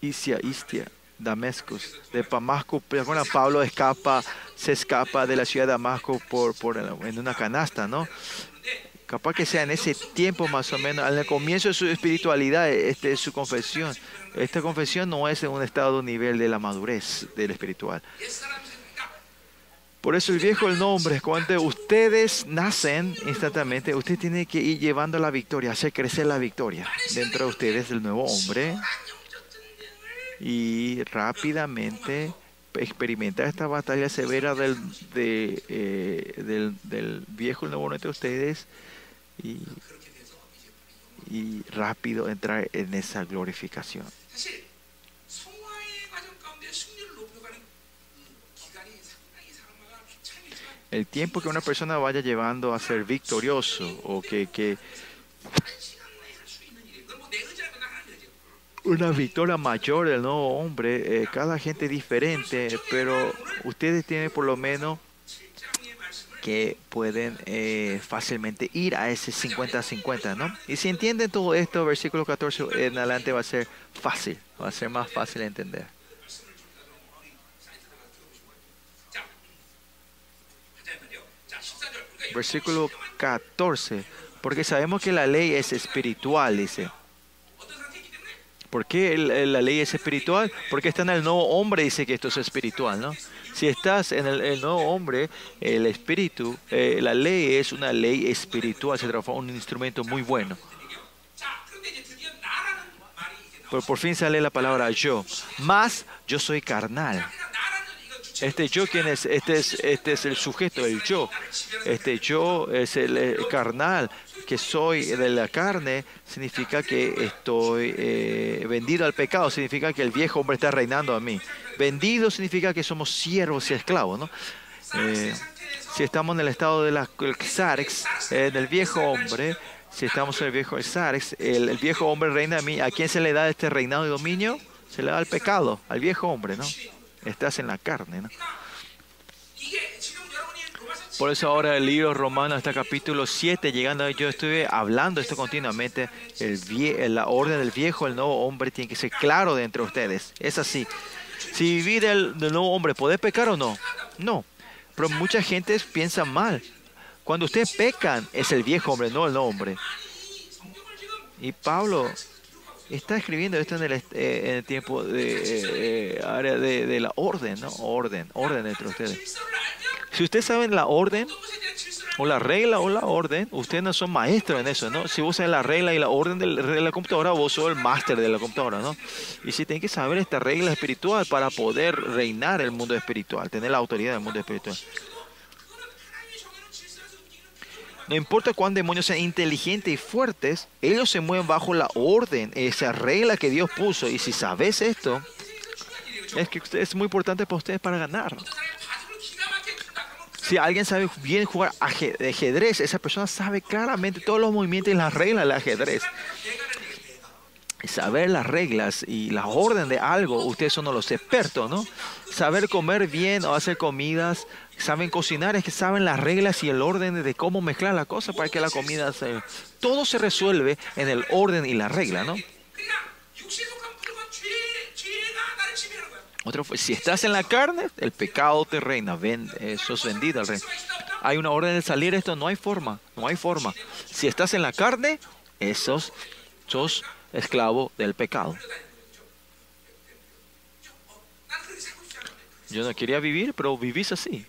Isia, Istia, Damascus. De Damasco, Pablo escapa, se escapa de la ciudad de Damasco por, por, en una canasta, ¿no? Capaz que sea en ese tiempo más o menos, al comienzo de su espiritualidad, este es su confesión. Esta confesión no es en un estado nivel de la madurez del espiritual. Por eso el viejo el nombre, cuando ustedes nacen instantáneamente, usted tiene que ir llevando la victoria, hacer crecer la victoria dentro de ustedes, el nuevo hombre, y rápidamente experimentar esta batalla severa del, de, eh, del, viejo y nuevo entre ustedes y, y rápido entrar en esa glorificación. El tiempo que una persona vaya llevando a ser victorioso o que, que una victoria mayor del nuevo hombre, eh, cada gente diferente, pero ustedes tienen por lo menos que pueden eh, fácilmente ir a ese 50-50, ¿no? Y si entienden todo esto, versículo 14 en adelante va a ser fácil, va a ser más fácil de entender. Versículo 14, porque sabemos que la ley es espiritual, dice. ¿Por qué la ley es espiritual? Porque está en el nuevo hombre, dice que esto es espiritual, ¿no? Si estás en el, nuevo hombre, el espíritu, eh, la ley es una ley espiritual, se transforma en un instrumento muy bueno. Pero por fin sale la palabra yo. Más yo soy carnal. Este yo, ¿quién es? Este es, este es el sujeto, el yo. Este yo es el, el carnal, que soy de la carne significa que estoy eh, vendido al pecado significa que el viejo hombre está reinando a mí. Vendido significa que somos siervos y esclavos, ¿no? Eh, si estamos en el estado de la Xarex, en el viejo hombre, si estamos en el viejo Xarex, el, el, viejo hombre reina a mí. ¿A quién se le da este reinado y dominio? Se le da al pecado, al viejo hombre, ¿no? Estás en la carne, ¿no? Por eso ahora el libro romano, hasta capítulo 7, llegando yo estuve hablando esto continuamente, el, la orden del viejo, el nuevo hombre tiene que ser claro de entre ustedes. Es así. Si vivir del nuevo hombre, ¿puede pecar o no? No. Pero mucha gente piensa mal. Cuando ustedes pecan, es el viejo hombre, no el nuevo hombre. Y Pablo está escribiendo esto en el, eh, en el tiempo de eh, eh, área de, de, la orden, ¿no? Orden, orden entre ustedes. Si ustedes saben la orden, o la regla o la orden, ustedes no son maestros en eso, ¿no? Si vos sabes la regla y la orden de la computadora, vos sos el máster de la computadora, ¿no? Y si tienen que saber esta regla espiritual para poder reinar el mundo espiritual, tener la autoridad del mundo espiritual. No importa cuán demonios sean inteligentes y fuertes, ellos se mueven bajo la orden, esa regla que Dios puso. Y si sabes esto, es que es muy importante para ustedes para ganar. Si alguien sabe bien jugar ajedrez, esa persona sabe claramente todos los movimientos y las reglas del ajedrez. Saber las reglas y las órdenes de algo, ustedes son los expertos, ¿no? Saber comer bien o hacer comidas, saben cocinar, es que saben las reglas y el orden de cómo mezclar la cosa para que la comida se... Todo se resuelve en el orden y la regla, ¿no? Otro si estás en la carne, el pecado te reina, ven, eso es vendido al rey. Hay una orden de salir esto, no hay forma, no hay forma. Si estás en la carne, esos sos esclavo del pecado. Yo no quería vivir, pero vivís así.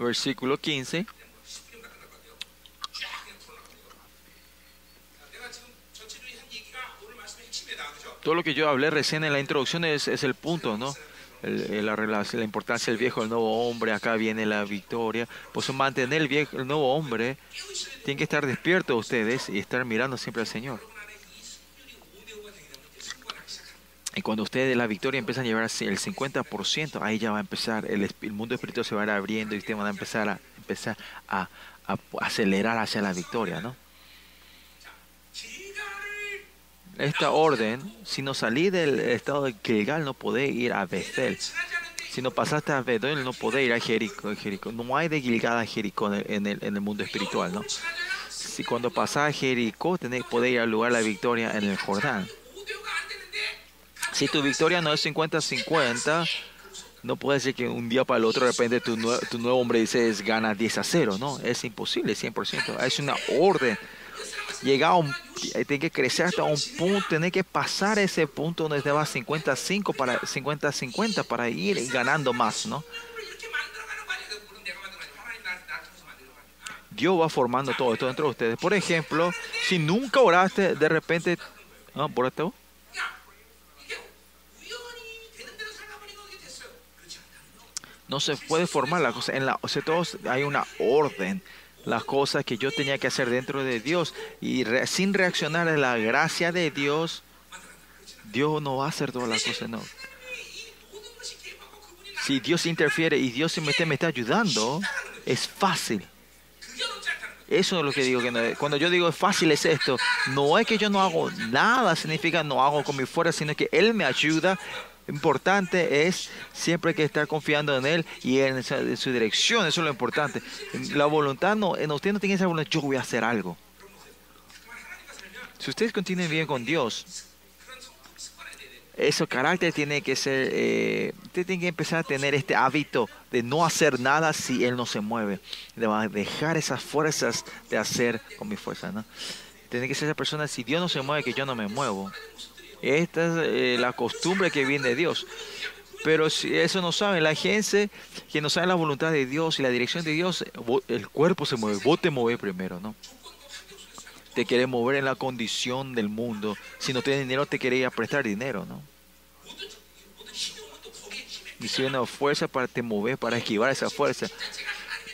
Versículo 15. todo lo que yo hablé recién en la introducción es, el punto, ¿no? La, importancia del viejo, el nuevo hombre, acá viene la victoria. Pues mantener el, viejo, el nuevo hombre, tienen que estar despiertos ustedes y estar mirando siempre al Señor. Y cuando ustedes la victoria empiezan a llevar el 50%, ahí ya va a empezar, el, el mundo espiritual se va a ir abriendo y ustedes van a empezar a, empezar a, a acelerar hacia la victoria, ¿no? esta orden, si no salí del estado de Gilgal, no podés ir a Bethel. Si no pasaste a Bethel, no podés ir a Jericó. No hay de Gilgal a Jericó en el, en el, mundo espiritual, ¿no? Si cuando pasás a Jericó, tenés, podés ir al lugar de la victoria en el Jordán. Si tu victoria no es 50-50, no puede ser que un día para el otro de repente tu, nuevo hombre dice gana 10 a 0, ¿no? Es imposible, 100%. Es una orden llegar a un, eh, tiene que crecer hasta un punto, tiene que pasar ese punto donde te va 55 para 50 50 para ir ganando más, ¿no? Dios va formando todo esto dentro de ustedes. Por ejemplo, si nunca oraste, de repente, ¿ah, ¿oraste vos? No se puede formar la cosa. En la, o sea, todos hay una orden las cosas que yo tenía que hacer dentro de Dios y sin reaccionar a la gracia de Dios, Dios no va a hacer todas las cosas, no. Si Dios interfiere y Dios me está, me está ayudando, es fácil. Eso es lo que digo. Que cuando yo digo es fácil es esto. No es que yo no hago nada, significa no hago con mi fuerza, sino que Él me ayuda importante es siempre que estar confiando en Él y en, su dirección. Eso es lo importante. La voluntad no, en usted no tiene esa voluntad, yo voy a hacer algo. Si ustedes continúen bien con Dios, ese carácter tiene que ser, eh, usted tiene que empezar a tener este hábito de no hacer nada si Él no se mueve. De dejar esas fuerzas de hacer con mi fuerza. ¿no? Tiene que ser esa persona, si Dios no se mueve, que yo no me muevo. Esta es eh, la costumbre que viene de Dios. Pero si eso no sabe, la gente que no sabe la voluntad de Dios y la dirección de Dios, el cuerpo se mueve, vos te mueves primero, ¿no? Te quieres mover en la condición del mundo. Si no tienes dinero, te quería prestar dinero, ¿no? Y si fuerza para te mover, para esquivar esa fuerza.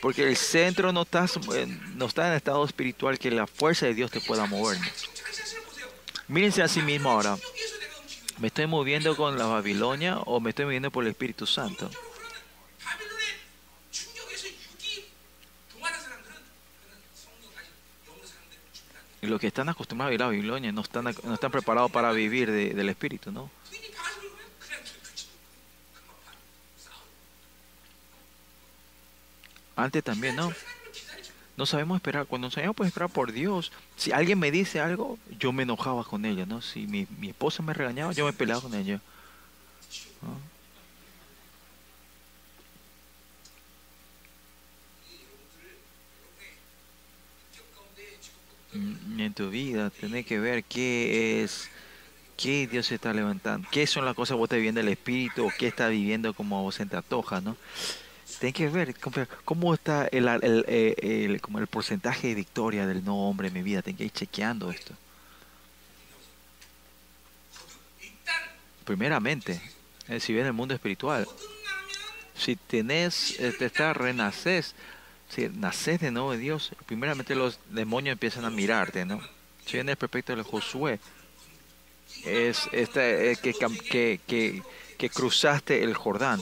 Porque el centro no está, no está en estado espiritual que la fuerza de Dios te pueda mover. Mírense a sí mismo ahora. ¿Me estoy moviendo con la Babilonia o me estoy moviendo por el Espíritu Santo? Y los que están acostumbrados a vivir la Babilonia no están, no están preparados para vivir del Espíritu, ¿no? Antes también, ¿no? No sabemos esperar. Cuando no sabemos pues, esperar por Dios, si alguien me dice algo, yo me enojaba con ella, ¿no? Si mi, mi esposa me regañaba, yo me peleaba con ella. Mm, en tu vida, tenés que ver qué es, qué Dios está levantando, qué son las cosas que vos estás viviendo el Espíritu o qué está viviendo como vos se te antoja, ¿no? Tienes que ver cómo está el, el, el, como el porcentaje de victoria del no hombre en mi vida. Tienes que ir chequeando esto. Primeramente, eh, si ven el mundo espiritual, si tenés, te está renaces, si naces de nuevo de Dios, primeramente los demonios empiezan a mirarte, ¿no? Si ven el perfecto de Josué, es este, que, que, que, que cruzaste el Jordán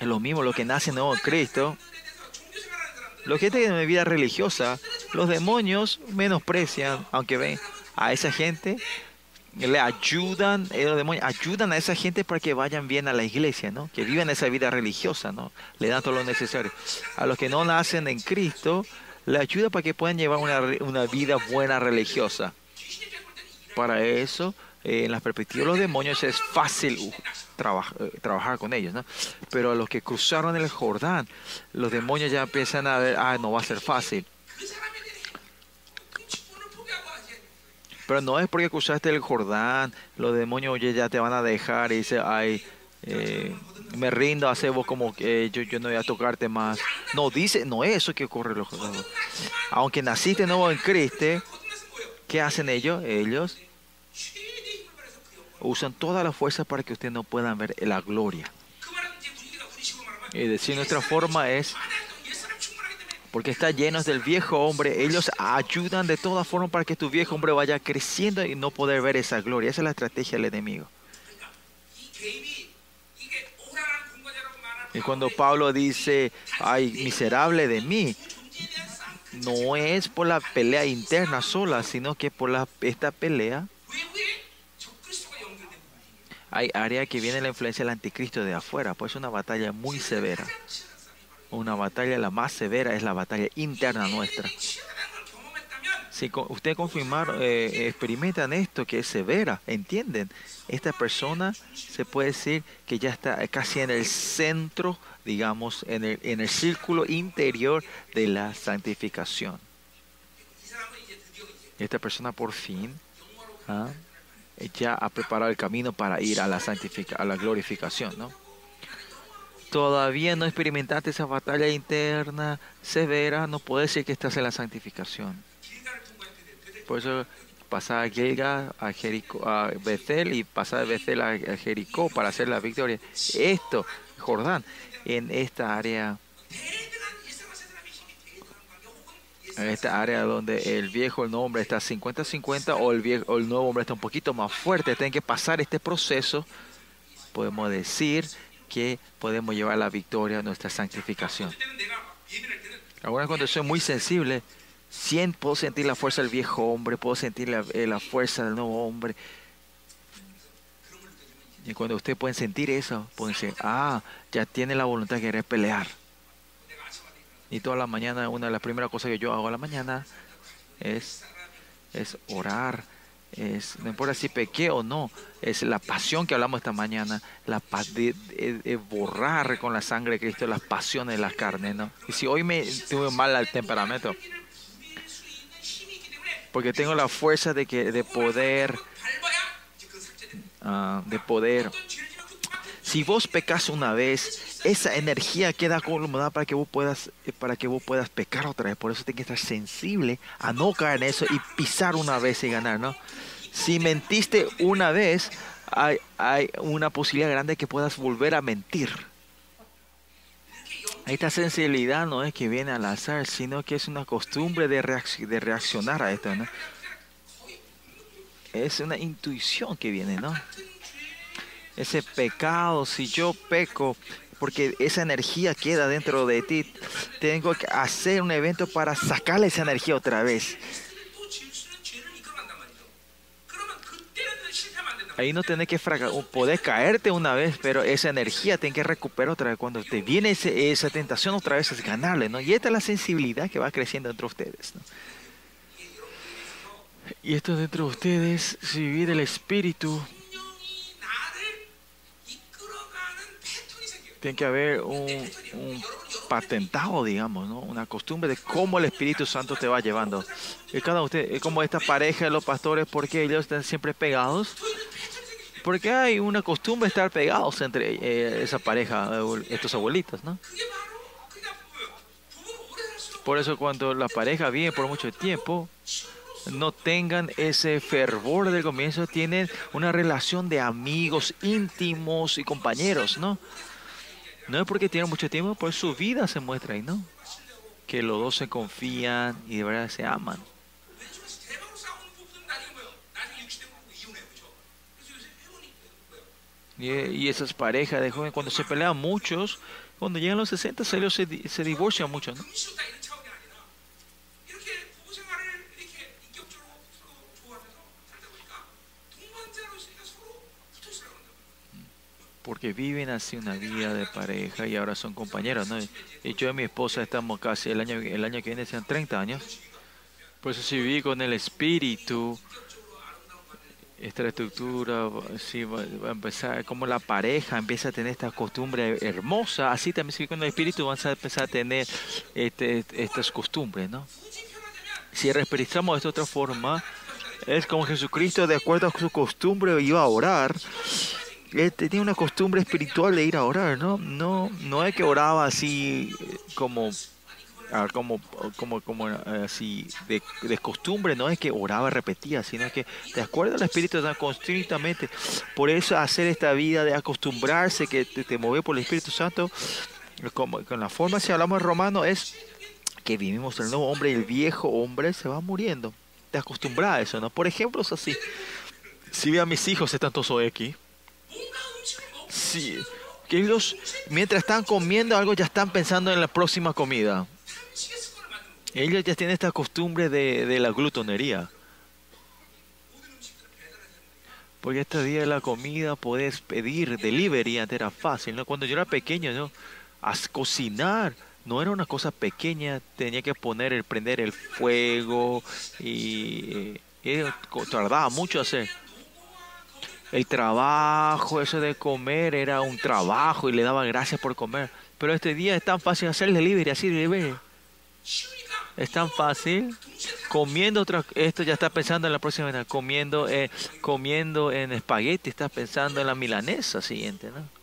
es lo mismo, lo que nace en Cristo. Los que tienen una vida religiosa, los demonios menosprecian, aunque ven a esa gente, le ayudan, eh, los demonios ayudan a esa gente para que vayan bien a la iglesia, ¿no? Que vivan esa vida religiosa, ¿no? Le dan todo lo necesario. A los que no nacen en Cristo, le ayuda para que puedan llevar una vida buena religiosa. Para eso, eh, en la perspectiva de los demonios es fácil eh, trabajar con ellos, ¿no? Pero a los que cruzaron el Jordán, los demonios ya empiezan a ver, ah, no va a ser fácil. Pero no es porque cruzaste el Jordán, los demonios ya te van a dejar y dice, ay, eh, me rindo, hace vos como que yo, yo no voy a tocarte más. No, dice, no es eso que ocurre los Aunque naciste nuevo en Cristo, ¿qué hacen ellos? Ellos usan toda la fuerza para que ustedes no puedan ver la gloria. Y decir nuestra forma es, porque está llenos del viejo hombre, ellos ayudan de toda forma para que tu viejo hombre vaya creciendo y no poder ver esa gloria. Esa es la estrategia del enemigo. Y cuando Pablo dice, ay, miserable de mí, no es por la pelea interna sola, sino que por la, esta pelea hay área que viene la influencia del anticristo de afuera, pues es una batalla muy severa. Una batalla, la más severa es la batalla interna nuestra. Si ustedes confirmar, eh, experimentan esto que es severa, entienden, esta persona se puede decir que ya está casi en el centro, digamos, en el, en el círculo interior de la santificación. Esta persona por fin ¿ah? Ya ha preparado el camino para ir a la, a la glorificación, ¿no? Todavía no experimentaste esa batalla interna severa, no puede decir que estás en la santificación. Por eso pasar a Gilga, a, Jericó, a Bethel y pasar de Bethel a Jericó para hacer la victoria. Esto, Jordán, en esta área esta área donde el viejo, el nuevo hombre está 50-50 o el viejo, el nuevo hombre está un poquito más fuerte, tienen que pasar este proceso, podemos decir que podemos llevar la victoria a nuestra santificación. Ahora cuando soy muy sensible, puedo sentir la fuerza del viejo hombre, puedo sentir la, eh, la fuerza del nuevo hombre. Y cuando ustedes pueden sentir eso, pueden decir, ah, ya tiene la voluntad de querer pelear. Y toda la mañana, una de las primeras cosas que yo hago a la mañana es, es orar. Es, no importa si pequé o no, es la pasión que hablamos esta mañana, la de, borrar con la sangre de Cristo las pasiones de la carne, ¿no? Y si hoy me tuve mal al temperamento, porque tengo la fuerza de que de poder, uh, de poder si vos pecas una vez, esa energía queda acumulada para que vos puedas, eh, para que vos puedas pecar otra vez. Por eso tienes que estar sensible a no caer en eso y pisar una vez y ganar, ¿no? Si mentiste una vez, hay, hay una posibilidad grande que puedas volver a mentir. Esta sensibilidad no es que viene al azar, sino que es una costumbre de, de reaccionar a esto, ¿no? Es una intuición que viene, ¿no? Ese pecado, si yo peco, porque esa energía queda dentro de ti, tengo que hacer un evento para sacarle esa energía otra vez. Ahí no tenés que fracasar, podés caerte una vez, pero esa energía tenés que recuperar otra vez. Cuando te viene esa tentación otra vez es ganarle, ¿no? Y esta es la sensibilidad que va creciendo dentro de ustedes, ¿no? Y esto dentro de ustedes, si vivir el espíritu, tiene que haber un, patentado, digamos, ¿no? una costumbre de cómo el Espíritu Santo te va llevando. Y cada usted, es como esta pareja de los pastores, porque ellos están siempre pegados? Porque hay una costumbre de estar pegados entre eh, esa pareja, estos abuelitos, ¿no? Por eso cuando la pareja vive por mucho tiempo, no tengan ese fervor del comienzo, tienen una relación de amigos íntimos y compañeros, ¿no? No es porque tienen mucho tiempo, pues su vida se muestra ahí, ¿no? Que los dos se confían y de verdad se aman. Y, esas parejas de jóvenes, cuando se pelean muchos, cuando llegan los 60, ellos se, se divorcian mucho, ¿no? Porque viven así una vida de pareja y ahora son compañeros, ¿no? Y yo y mi esposa estamos casi, el año, el año que viene sean 30 años. Por eso si viví con el espíritu, esta estructura sí, va, a empezar, como la pareja empieza a tener esta costumbre hermosa, así también si con el espíritu vas a empezar a tener este, estas costumbres, ¿no? Si respetamos de esta otra forma, es como Jesucristo, de acuerdo a su costumbre, iba a orar él tenía una costumbre espiritual de ir a orar, ¿no? No, no es que oraba así como, como, como, como así de, de, costumbre, no es que oraba repetía, sino que de acuerdo al Espíritu Santo constantemente. Por eso hacer esta vida de acostumbrarse, que te, te mueve por el Espíritu Santo, como, con la forma si hablamos en romano, es que vivimos el nuevo hombre y el viejo hombre se va muriendo. Te acostumbras a eso, ¿no? Por ejemplo, es así. Si ve a mis hijos están todos aquí Sí, que ellos mientras están comiendo algo ya están pensando en la próxima comida. Ellos ya tienen esta costumbre de, la glutonería. Porque este día de la comida puedes pedir delivery, antes era fácil, ¿no? Cuando yo era pequeño, ¿no? A cocinar no era una cosa pequeña, tenía que poner, el, prender el fuego y, y tardaba mucho hacer el trabajo, eso de comer era un trabajo y le daba gracias por comer. Pero este día es tan fácil hacer delivery, así delivery. Es tan fácil. Comiendo otra, esto ya está pensando en la próxima. Comiendo, eh, comiendo en espagueti, estás pensando en la milanesa siguiente, ¿no?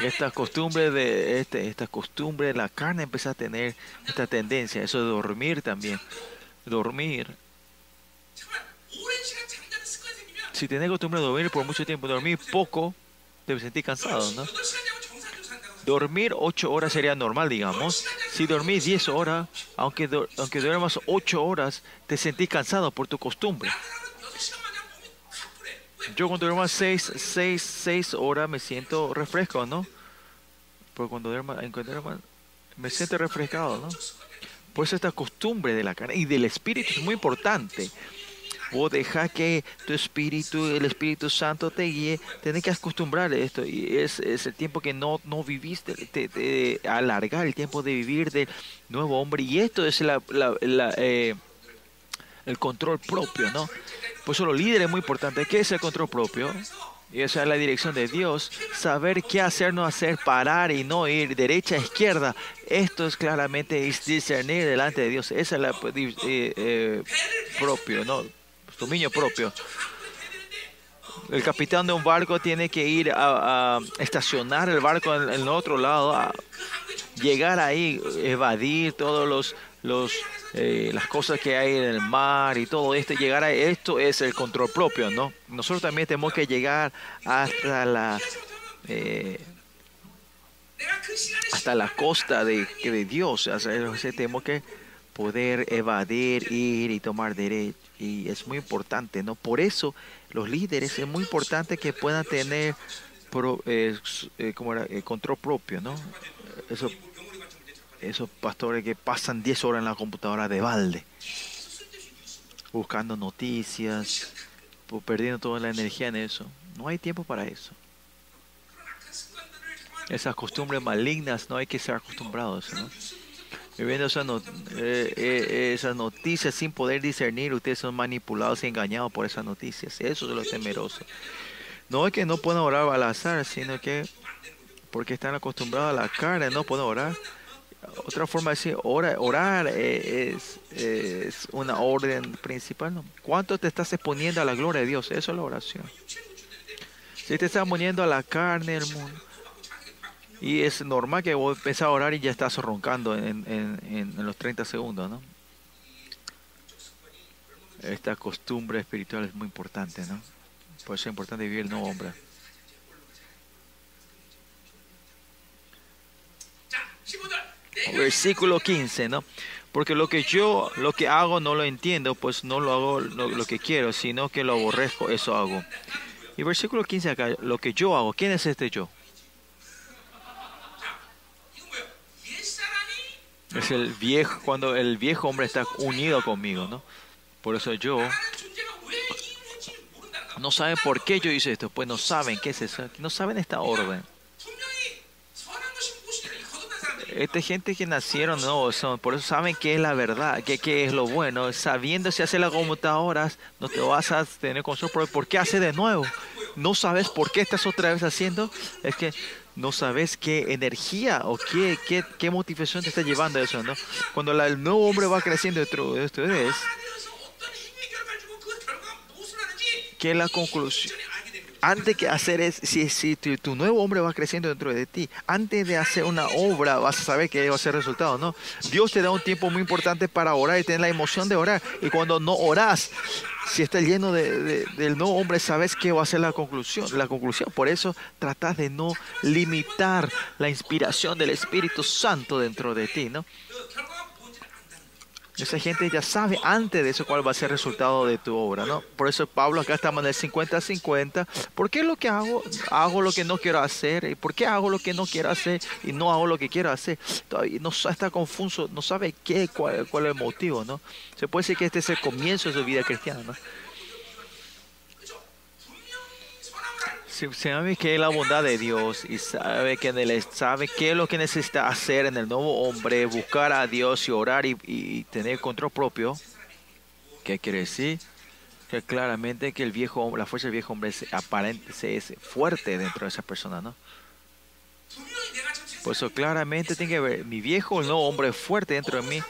Esta costumbre de este, esta costumbre de la carne empieza a tener esta tendencia, eso de dormir también. Dormir si tenés costumbre de dormir por mucho tiempo, dormir poco, te sentir cansado, ¿no? Dormir 8 horas sería normal, digamos. Si dormís 10 horas, aunque, aunque duermas 8 horas, te sentís cansado por tu costumbre. Yo cuando duermo 6, 6, 6 horas me siento refresco, ¿no? Pero cuando duermo, cuando me siento refrescado, ¿no? Por eso esta costumbre de la carne y del espíritu es muy importante. Vos deja que tu espíritu, el Espíritu Santo te guíe. Tienes que acostumbrar a esto. Y es, es, el tiempo que no, no viviste, te, alargar el tiempo de vivir del nuevo hombre. Y esto es la, la, eh, el control propio, ¿no? Por eso los líderes es muy importante. ¿Qué es el control propio? Y esa es la dirección de Dios. Saber qué hacer, no hacer, parar y no ir derecha, izquierda. Esto es claramente discernir delante de Dios. Esa es la eh, eh, propio, ¿no? Dominio propio. El capitán de un barco tiene que ir a, estacionar el barco en, el otro lado, llegar ahí, evadir todos los, los eh, las cosas que hay en el mar y todo esto, llegar a esto es el control propio, ¿no? Nosotros también tenemos que llegar hasta la eh, hasta la costa de, de Dios. O tenemos que poder evadir, ir y tomar derecho. Y es muy importante, ¿no? Por eso los líderes es muy importante que puedan tener eh, eh, eh, control propio, ¿no? Eso, esos pastores que pasan 10 horas en la computadora de balde, buscando noticias, perdiendo toda la energía en eso. No hay tiempo para eso. Esas costumbres malignas no hay que ser acostumbrados. Viviendo esas, esas noticias sin poder discernir, ustedes son manipulados y engañados por esas noticias. Eso es lo temeroso. No es que no puedan orar al azar, sino que porque están acostumbrados a la carne, no pueden orar. Otra forma de decir, orar, orar es, es, una orden principal. ¿Cuánto te estás exponiendo a la gloria de Dios? Eso es la oración. Si te estás poniendo a la carne del mundo, y es normal que vos empezás a orar y ya estás roncando en, los 30 segundos, ¿no? Esta costumbre espiritual es muy importante, ¿no? Por eso es importante vivir el nuevo hombre. Versículo 15, ¿no? Porque lo que yo, lo que hago no lo entiendo, pues no lo hago lo, que quiero, sino que lo aborrezco, eso hago. Y versículo 15 acá, lo que yo hago, ¿quién es este yo? Es el viejo, cuando el viejo hombre está unido conmigo, ¿no? Por eso yo no saben por qué yo hice esto, pues no saben qué es eso, no saben esta orden. Esta gente que nacieron, no, son, por eso saben qué es la verdad, qué, qué es lo bueno. Sabiendo si hace las computadoras, no te vas a tener control. ¿Por qué hace de nuevo? No sabes por qué estás otra vez haciendo. Es que no sabes qué energía o qué, qué, qué motivación te está llevando a eso, ¿no? Cuando el nuevo hombre va creciendo dentro de ustedes, que la conclusión, antes que hacer es, si, si tu, nuevo hombre va creciendo dentro de ti, antes de hacer una obra vas a saber que va a ser resultado, ¿no? Dios te da un tiempo muy importante para orar y tener la emoción de orar. Y cuando no oras, si estás lleno de, del nuevo hombre, sabes que va a ser la conclusión. La conclusión. Por eso tratas de no limitar la inspiración del Espíritu Santo dentro de ti, ¿no? Esa gente ya sabe antes de eso cuál va a ser el resultado de tu obra, ¿no? Por eso Pablo acá estamos en el 50-50. ¿Por qué lo que hago, hago lo que no quiero hacer? ¿Y por qué hago lo que no quiero hacer y no hago lo que quiero hacer? Todavía no está confuso, no sabe qué, cuál, cuál es el motivo, ¿no? Se puede decir que este es el comienzo de su vida cristiana, ¿no? Sabe que es la bondad de Dios y sabe que él sabe qué es lo que necesita hacer en el nuevo hombre, buscar a Dios y orar y, tener control propio, ¿qué quiere decir? Que claramente que el viejo la fuerza del viejo hombre es aparente, es fuerte dentro de esa persona, ¿no? Por eso claramente tiene que ver, mi viejo el nuevo hombre fuerte dentro de mí.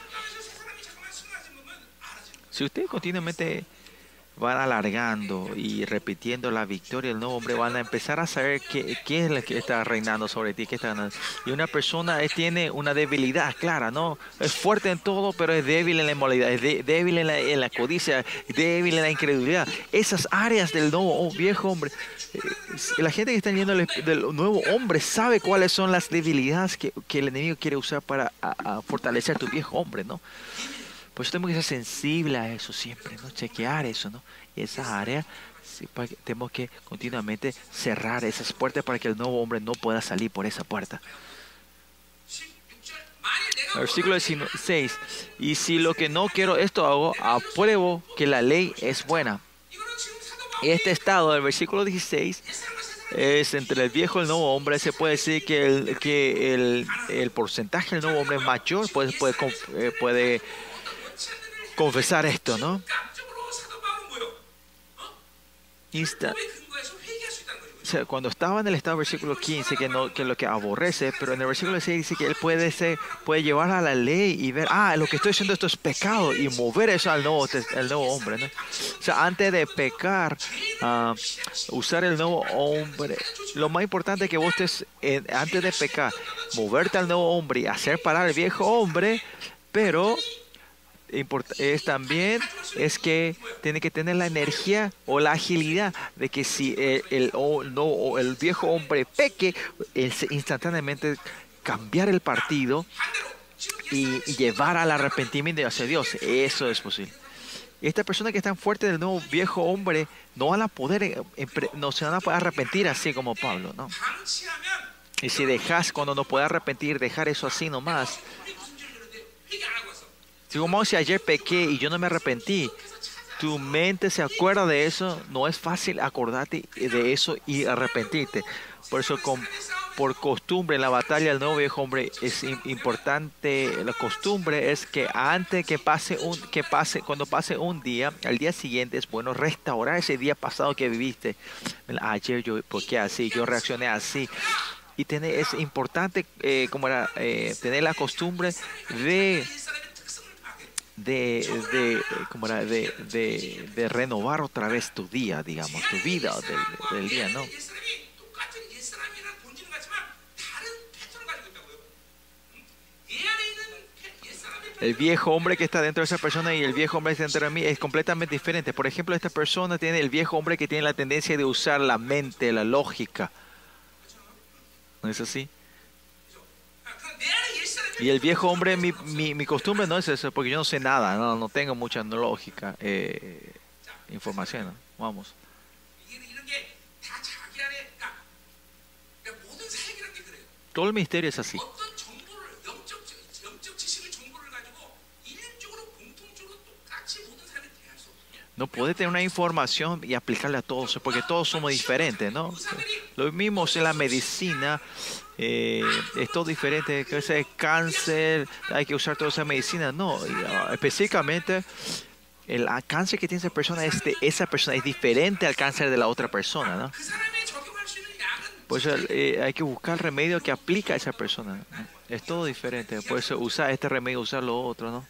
Si usted continuamente van alargando y repitiendo la victoria del nuevo hombre, van a empezar a saber qué, es lo que está reinando sobre ti. Qué está y una persona tiene una debilidad clara, ¿no? Es fuerte en todo, pero es débil en la inmoralidad, es débil en la, codicia, débil en la incredulidad. Esas áreas del nuevo viejo hombre, eh, la gente que está yendo del nuevo hombre sabe cuáles son las debilidades que, que el enemigo quiere usar para fortalecer tu viejo hombre, ¿no? Pues tenemos que ser sensible a eso siempre, ¿no? Chequear eso, ¿no? Y esa área, tenemos que continuamente cerrar esas puertas para que el nuevo hombre no pueda salir por esa puerta. Versículo 16. Y si lo que no quiero esto hago, apruebo que la ley es buena. Este estado del versículo 16 es entre el viejo y el nuevo hombre. Se puede decir que el, que el, el porcentaje del nuevo hombre es mayor, puede, puede, eh, puede confesar esto, ¿no? Insta o sea, cuando estaba en el estado versículo 15, que, no, que lo que aborrece, pero en el versículo 16 dice que él puede, ser, puede llevar a la ley y ver, ah, lo que estoy haciendo esto es pecado y mover eso al nuevo, al nuevo hombre. ¿no? O sea, antes de pecar, uh, usar el nuevo hombre, lo más importante es que vos estés, antes de pecar, moverte al nuevo hombre y hacer parar al viejo hombre, pero es también es que tiene que tener la energía o la agilidad de que si el, el, no, el viejo hombre peque, instantáneamente cambiar el partido y, llevar al arrepentimiento hacia Dios. Eso es posible. Esta persona que está fuerte del nuevo viejo hombre no van a poder, eh, no se van a poder arrepentir así como Pablo, ¿no? Y si dejas, cuando no puede arrepentir, dejar eso así nomás. Como si ayer pequé y yo no me arrepentí, tu mente se acuerda de eso, no es fácil acordarte de eso y arrepentirte. Por eso, con, por costumbre, en la batalla del nuevo viejo hombre es importante. La costumbre es que antes que pase un, que pase, cuando pase un día, al día siguiente es bueno restaurar ese día pasado que viviste. Ayer yo, porque así? Yo reaccioné así y tener, es importante eh, como era, eh, tener la costumbre de de, de, como era, de, de, de, renovar otra vez tu día, digamos, tu vida del, del día, ¿no? El viejo hombre que está dentro de esa persona y el viejo hombre que está dentro de mí es completamente diferente. Por ejemplo, esta persona tiene el viejo hombre que tiene la tendencia de usar la mente, la lógica. ¿No es así? Y el viejo hombre, mi, mi, costumbre no es eso, porque yo no sé nada, no, no tengo mucha lógica, eh, información. Vamos. Todo el misterio es así. No puede tener una información y aplicarla a todos, porque todos somos diferentes, ¿no? Lo mismo en la medicina, eh, es todo diferente, que ese cáncer, hay que usar toda esa medicina. No, ah, específicamente el cáncer que tiene esa persona es de esa persona, es diferente al cáncer de la otra persona, ¿no? Pues hay que buscar el remedio que aplica a esa persona. Es todo diferente. Por eso usar este remedio, usar lo otro, ¿no?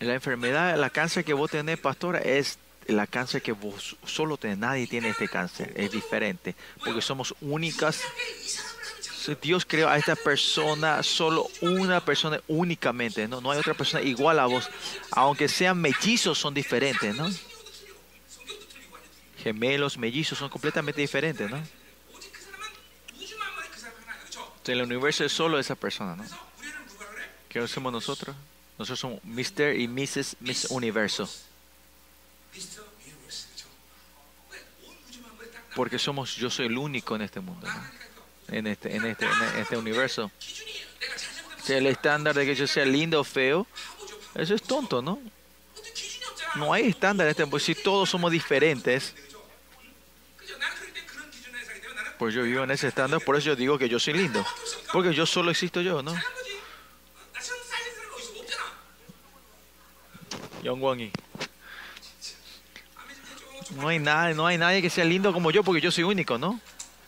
La enfermedad, la cáncer que vos tenés, pastora, es la cáncer que vos solo tenés. Nadie tiene este cáncer. Es diferente. Porque somos únicas. Dios creó a esta persona, solo una persona únicamente, ¿no? No hay otra persona igual a vos. Aunque sean mellizos, son diferentes, ¿no? Gemelos, mellizos, son completamente diferentes, ¿no? El universo es solo esa persona, ¿no? ¿Qué hacemos nosotros? Nosotros somos Mr. y Mrs. Miss Universo. Porque somos, yo soy el único en este mundo, en, este, en, este, en este universo. Si el estándar de que yo sea lindo o feo, eso es tonto, ¿no? No hay estándar en este mundo. Si todos somos diferentes, pues yo vivo en ese estándar, por eso yo digo que yo soy lindo. Porque yo solo existo yo, ¿no? No hay, nada, no hay nadie que sea lindo como yo porque yo soy único, ¿no?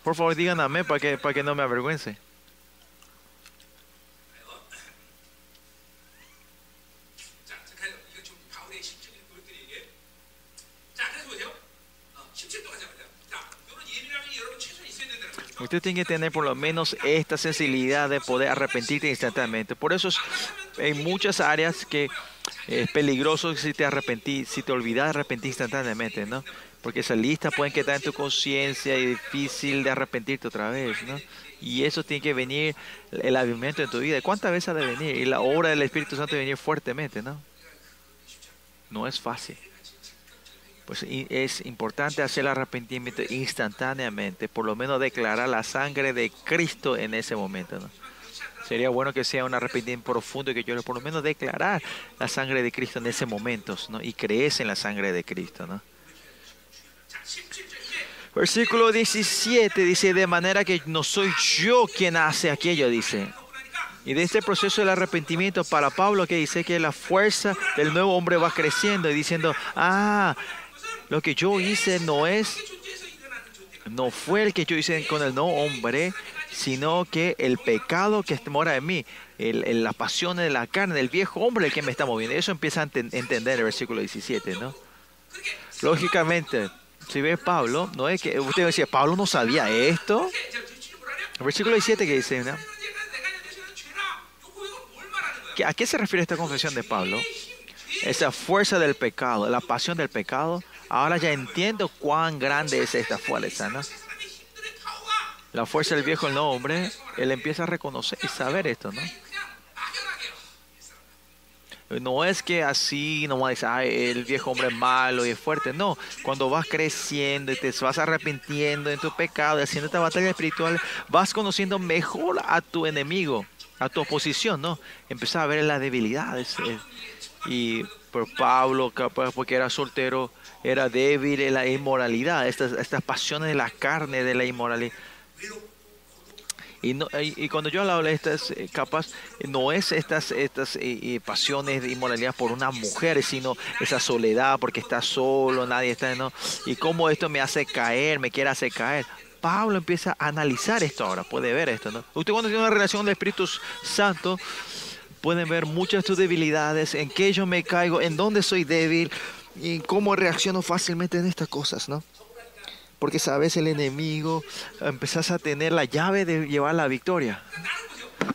Por favor, mí para que, para que no me avergüence. Usted tiene que tener por lo menos esta sensibilidad de poder arrepentirte instantáneamente. Por eso hay muchas áreas que es peligroso si te arrepentís, si te olvidas de arrepentir instantáneamente, ¿no? Porque esa lista puede quedar en tu conciencia y difícil de arrepentirte otra vez, ¿no? Y eso tiene que venir, el avivamiento en tu vida. ¿Cuántas veces ha de venir? Y la obra del Espíritu Santo de venir fuertemente, ¿no? No es fácil. Pues es importante hacer el arrepentimiento instantáneamente, por lo menos declarar la sangre de Cristo en ese momento, ¿no? Sería bueno que sea un arrepentimiento profundo y que yo por lo menos declarar la sangre de Cristo en ese momento, ¿no? Y crees en la sangre de Cristo, ¿no? Versículo 17 dice, de manera que no soy yo quien hace aquello, dice. Y de este proceso del arrepentimiento para Pablo que dice que la fuerza del nuevo hombre va creciendo y diciendo, ah, lo que yo hice no es, no fue el que yo hice con el nuevo hombre, sino que el pecado que mora en mí, el, la pasión de la carne, del viejo hombre el que me está moviendo. Eso empieza a entender el versículo 17, ¿no? Lógicamente, si ve Pablo, no es que usted decía, Pablo no sabía esto. El versículo 17 que dice, ¿no? ¿A qué se refiere esta confesión de Pablo? Esa fuerza del pecado, la pasión del pecado. Ahora ya entiendo cuán grande es esta fuerza, ¿no? La fuerza del viejo el hombre, él empieza a reconocer y saber esto, ¿no? No es que así nomás dice, Ay, el viejo hombre es malo y es fuerte. No, cuando vas creciendo y te vas arrepintiendo en tu pecado y haciendo esta batalla espiritual, vas conociendo mejor a tu enemigo, a tu oposición, ¿no? Empezás a ver las debilidades. Eh, y por Pablo, porque era soltero, era débil en la inmoralidad, estas, estas pasiones de la carne, de la inmoralidad. Y, no, y, cuando yo hablo de estas eh, capas, no es estas, estas eh, pasiones de inmoralidad por una mujer, sino esa soledad porque está solo, nadie está, ¿no? Y cómo esto me hace caer, me quiere hacer caer. Pablo empieza a analizar esto ahora, puede ver esto, ¿no? Usted cuando tiene una relación con el Espíritu Santo, pueden ver muchas de tus debilidades, en qué yo me caigo, en dónde soy débil y cómo reacciono fácilmente en estas cosas, ¿no? Porque sabes, el enemigo empezás a tener la llave de llevar la victoria.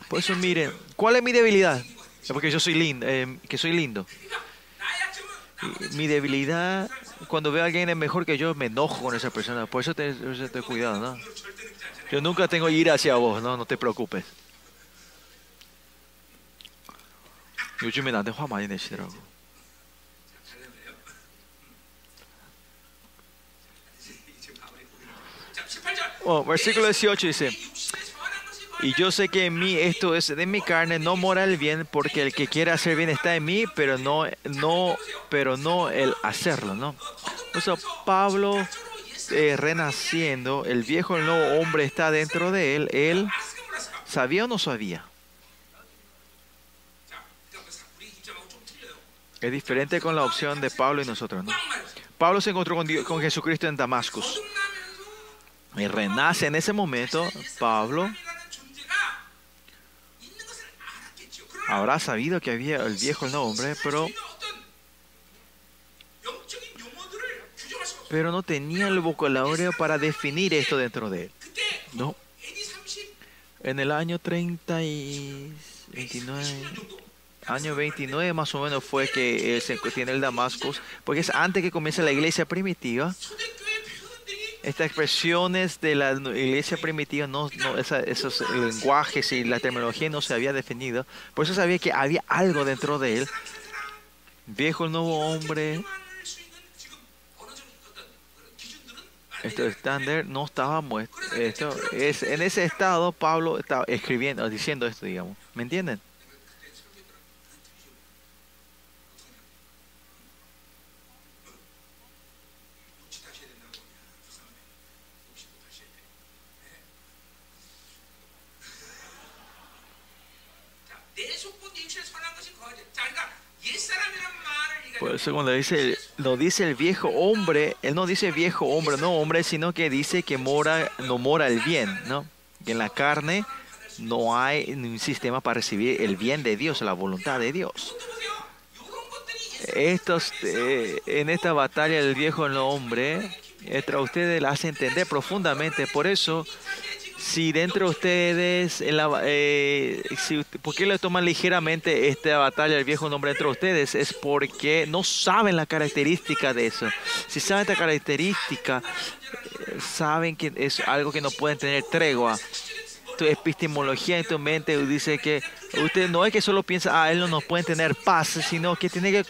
Por eso miren, ¿cuál es mi debilidad? Porque yo soy lindo, eh, que soy lindo. mi debilidad, cuando veo a alguien es mejor que yo, me enojo con esa persona. Por eso te, te cuidado, ¿no? Yo nunca tengo ira hacia vos, ¿no? No te preocupes. 요즘에 나한테 화 많이 내시더라고. Oh, versículo 18 dice, y yo sé que en mí esto es de mi carne, no mora el bien, porque el que quiere hacer bien está en mí, pero no, no, pero no el hacerlo, ¿no? O sea, Pablo eh, renaciendo, el viejo, el nuevo hombre está dentro de él, él sabía o no sabía. Es diferente con la opción de Pablo y nosotros, ¿no? Pablo se encontró con, con Jesucristo en Damascus. Y renace en ese momento, Pablo habrá sabido que había el viejo el hombre, pero, pero no tenía el vocabulario para definir esto dentro de él. No. En el año 30 y 29, año 29 más o menos fue que él se tiene el Damascus, porque es antes que comience la iglesia primitiva estas expresiones de la iglesia primitiva, no, no esos lenguajes y la terminología no se había definido. Por eso sabía que había algo dentro de él. Viejo nuevo hombre. Esto estándar no estaba muerto. Esto es en ese estado Pablo estaba escribiendo, diciendo esto, digamos. ¿Me entienden? Por eso cuando dice, lo dice el viejo hombre, él no dice viejo hombre, no hombre, sino que dice que mora, no mora el bien, ¿no? Que en la carne no hay un sistema para recibir el bien de Dios, la voluntad de Dios. Estos, eh, en esta batalla del viejo no hombre, a ustedes la hace entender profundamente. Por eso si dentro de ustedes, en la, eh, ¿por qué le toman ligeramente esta batalla el viejo nombre dentro de ustedes? Es porque no saben la característica de eso. Si saben esta característica, eh, saben que es algo que no pueden tener tregua tu epistemología en tu mente dice que usted no es que solo piensa, ah, él no nos puede tener paz, sino que tiene que,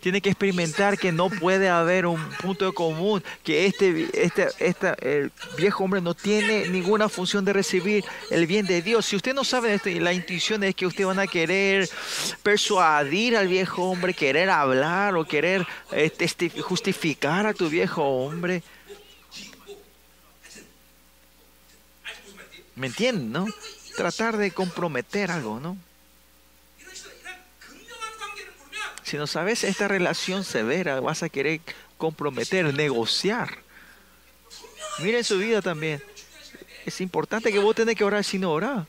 tiene que experimentar que no puede haber un punto común, que este, este, este el viejo hombre no tiene ninguna función de recibir el bien de Dios. Si usted no sabe esto, la intuición es que usted van a querer persuadir al viejo hombre, querer hablar o querer eh, justificar a tu viejo hombre. ¿Me entienden, no? Tratar de comprometer algo, ¿no? Si no sabes esta relación severa, vas a querer comprometer, negociar. Miren su vida también. Es importante que vos tenés que orar sin orar.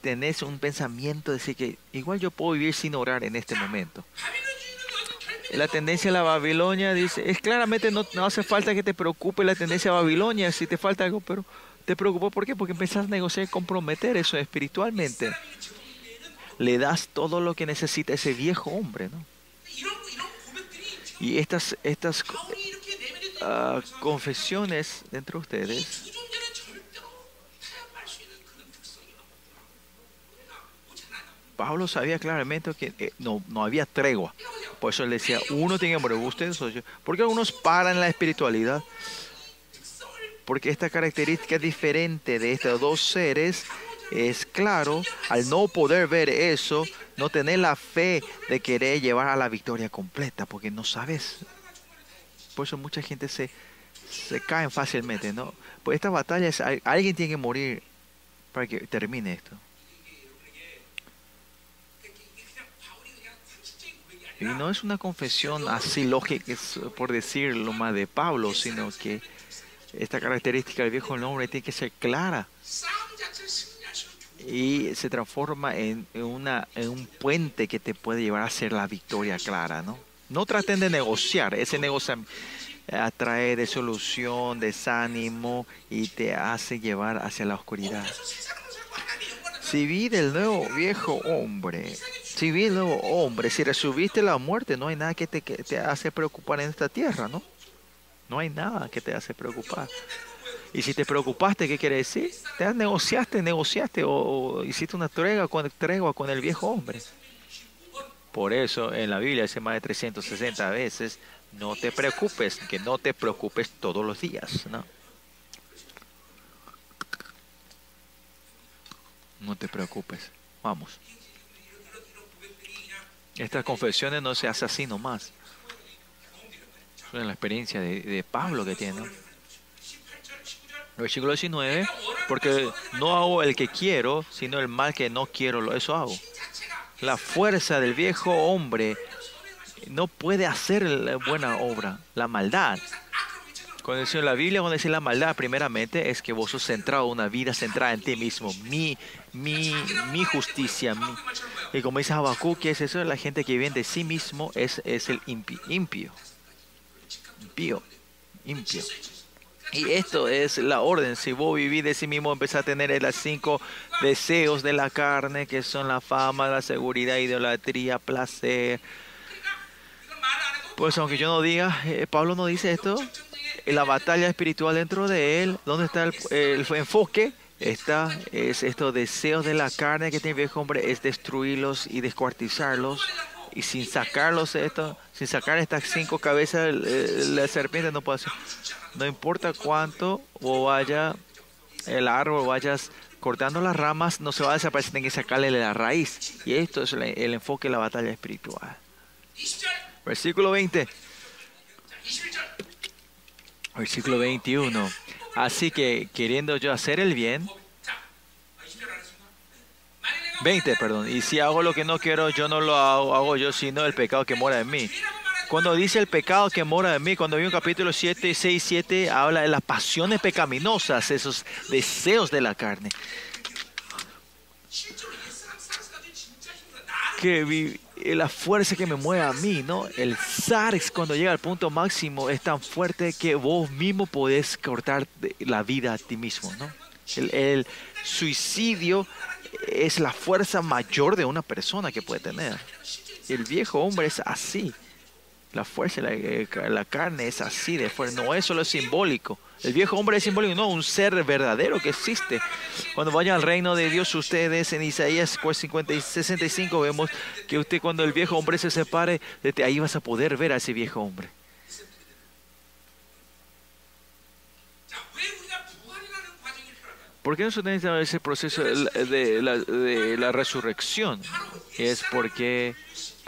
Tenés un pensamiento de decir que igual yo puedo vivir sin orar en este momento. La tendencia a la Babilonia, dice, es claramente no, no hace falta que te preocupe la tendencia a Babilonia si te falta algo, pero te preocupó, ¿por qué? Porque empezás a negociar y comprometer eso espiritualmente. Le das todo lo que necesita ese viejo hombre, ¿no? Y estas, estas uh, confesiones entre ustedes Pablo sabía claramente que eh, no, no había tregua. Por eso él decía, uno tiene que morir, ustedes, porque algunos paran la espiritualidad. Porque esta característica diferente de estos dos seres es claro, al no poder ver eso, no tener la fe de querer llevar a la victoria completa, porque no sabes. Por eso mucha gente se, se cae fácilmente, ¿no? Pues esta batalla es, alguien tiene que morir para que termine esto. Y no es una confesión así lógica, por decirlo más de Pablo, sino que esta característica del viejo hombre tiene que ser clara y se transforma en, una, un puente que te puede llevar a ser la victoria clara, ¿no? No traten de negociar, ese negocio atrae desolución, desánimo y te hace llevar hacia la oscuridad. Si vive el nuevo viejo hombre, si nuevo hombre, si resubiste la muerte, no hay nada que te, te hace preocupar en esta tierra, ¿no? No hay nada que te hace preocupar. Y si te preocupaste, ¿qué quiere decir? Te negociaste, negociaste o, hiciste una tregua con, tregua con el viejo hombre. Por eso en la Biblia dice más de 360 veces, no te preocupes, que no te preocupes todos los días, ¿no? No te preocupes. Vamos. Estas confesiones no se hacen así nomás. Es la experiencia de, Pablo que tiene. Versículo 19, porque no hago el que quiero, sino el mal que no quiero, eso hago. La fuerza del viejo hombre no puede hacer la buena obra, la maldad. Cuando dice la Biblia, cuando dice la maldad, primeramente es que vos sos centrado, una vida centrada en ti mismo, mi, mi, mi justicia. Y como dice Habacuc, que es eso? La gente que vive de sí mismo es, es el impío. Impío. Impío. Impío. Y esto es la orden. Si vos vivís de sí mismo, empezás a tener los cinco deseos de la carne, que son la fama, la seguridad, idolatría, placer. Pues aunque yo no diga, eh, Pablo no dice esto, la batalla espiritual dentro de él, ¿dónde está el, enfoque? Está, es estos deseos de la carne que tiene el viejo hombre, es destruirlos y descuartizarlos. Y sin sacarlos esto, sin sacar estas cinco cabezas, la serpiente no puede hacer. No importa cuánto o vaya el árbol, vayas cortando las ramas, no se va a desaparecer, tiene que sacarle la raíz. Y esto es el enfoque de la batalla espiritual. Versículo 20. Versículo 21. Así que queriendo yo hacer el bien, 20, perdón, y si hago lo que no quiero, yo no lo hago, hago yo, sino el pecado que mora en mí. Cuando dice el pecado que mora en mí, cuando vi un capítulo 7, 6, 7, habla de las pasiones pecaminosas, esos deseos de la carne. Que la fuerza que me mueve a mí, ¿no? El sarx cuando llega al punto máximo es tan fuerte que vos mismo podés cortar la vida a ti mismo, ¿no? El, el suicidio es la fuerza mayor de una persona que puede tener. El viejo hombre es así. La fuerza, la, eh, la carne es así de fuerte. No es solo simbólico. El viejo hombre es simbólico, no, un ser verdadero que existe. Cuando vayan al reino de Dios, ustedes en Isaías 50 y 65 vemos que usted cuando el viejo hombre se separe, desde ahí vas a poder ver a ese viejo hombre. ¿Por qué nosotros necesitamos ese proceso de la, de la resurrección? Es porque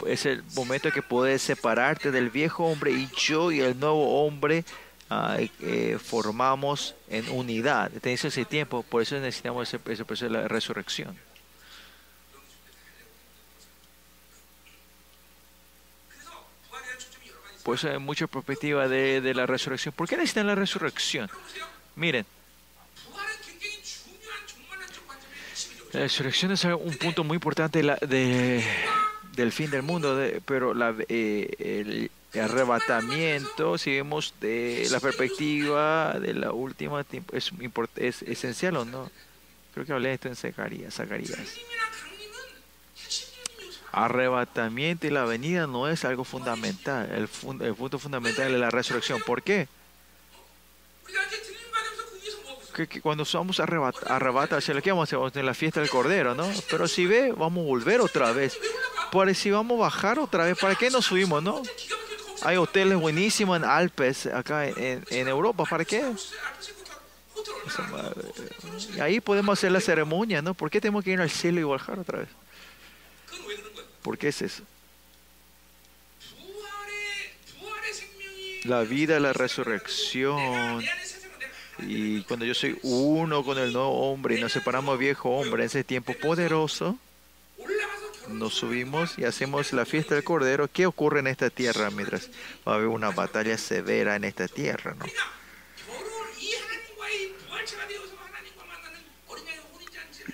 es el momento que puedes separarte del viejo hombre y yo y el nuevo hombre eh, formamos en unidad. Tenés ese tiempo, por eso necesitamos ese, proceso de la resurrección. Por eso hay mucha perspectiva de, de la resurrección. ¿Por qué necesitan la resurrección? Miren, la resurrección es un punto muy importante de, del fin del mundo, pero la, el, arrebatamiento, si vemos de la perspectiva de la última tiempo, es, es esencial o no. Creo que hablé de esto en Zacarías. Arrebatamiento y la venida no es algo fundamental. El, el punto fundamental es la resurrección. ¿Por qué? Que, cuando somos arrebatados, ¿qué vamos a hacer? En la fiesta del Cordero, ¿no? Pero si ve, vamos a volver otra vez. Si vamos a bajar otra vez, ¿para qué nos subimos, no? Hay hoteles buenísimos en Alpes, acá en, en Europa, ¿para qué? Y ahí podemos hacer la ceremonia, ¿no? ¿Por qué tenemos que ir al cielo y bajar otra vez? ¿Por qué es eso? La vida, la resurrección. Y cuando yo soy uno con el nuevo hombre y nos separamos viejo hombre, ese tiempo poderoso, nos subimos y hacemos la fiesta del Cordero. ¿Qué ocurre en esta tierra mientras va a haber una batalla severa en esta tierra? ¿no?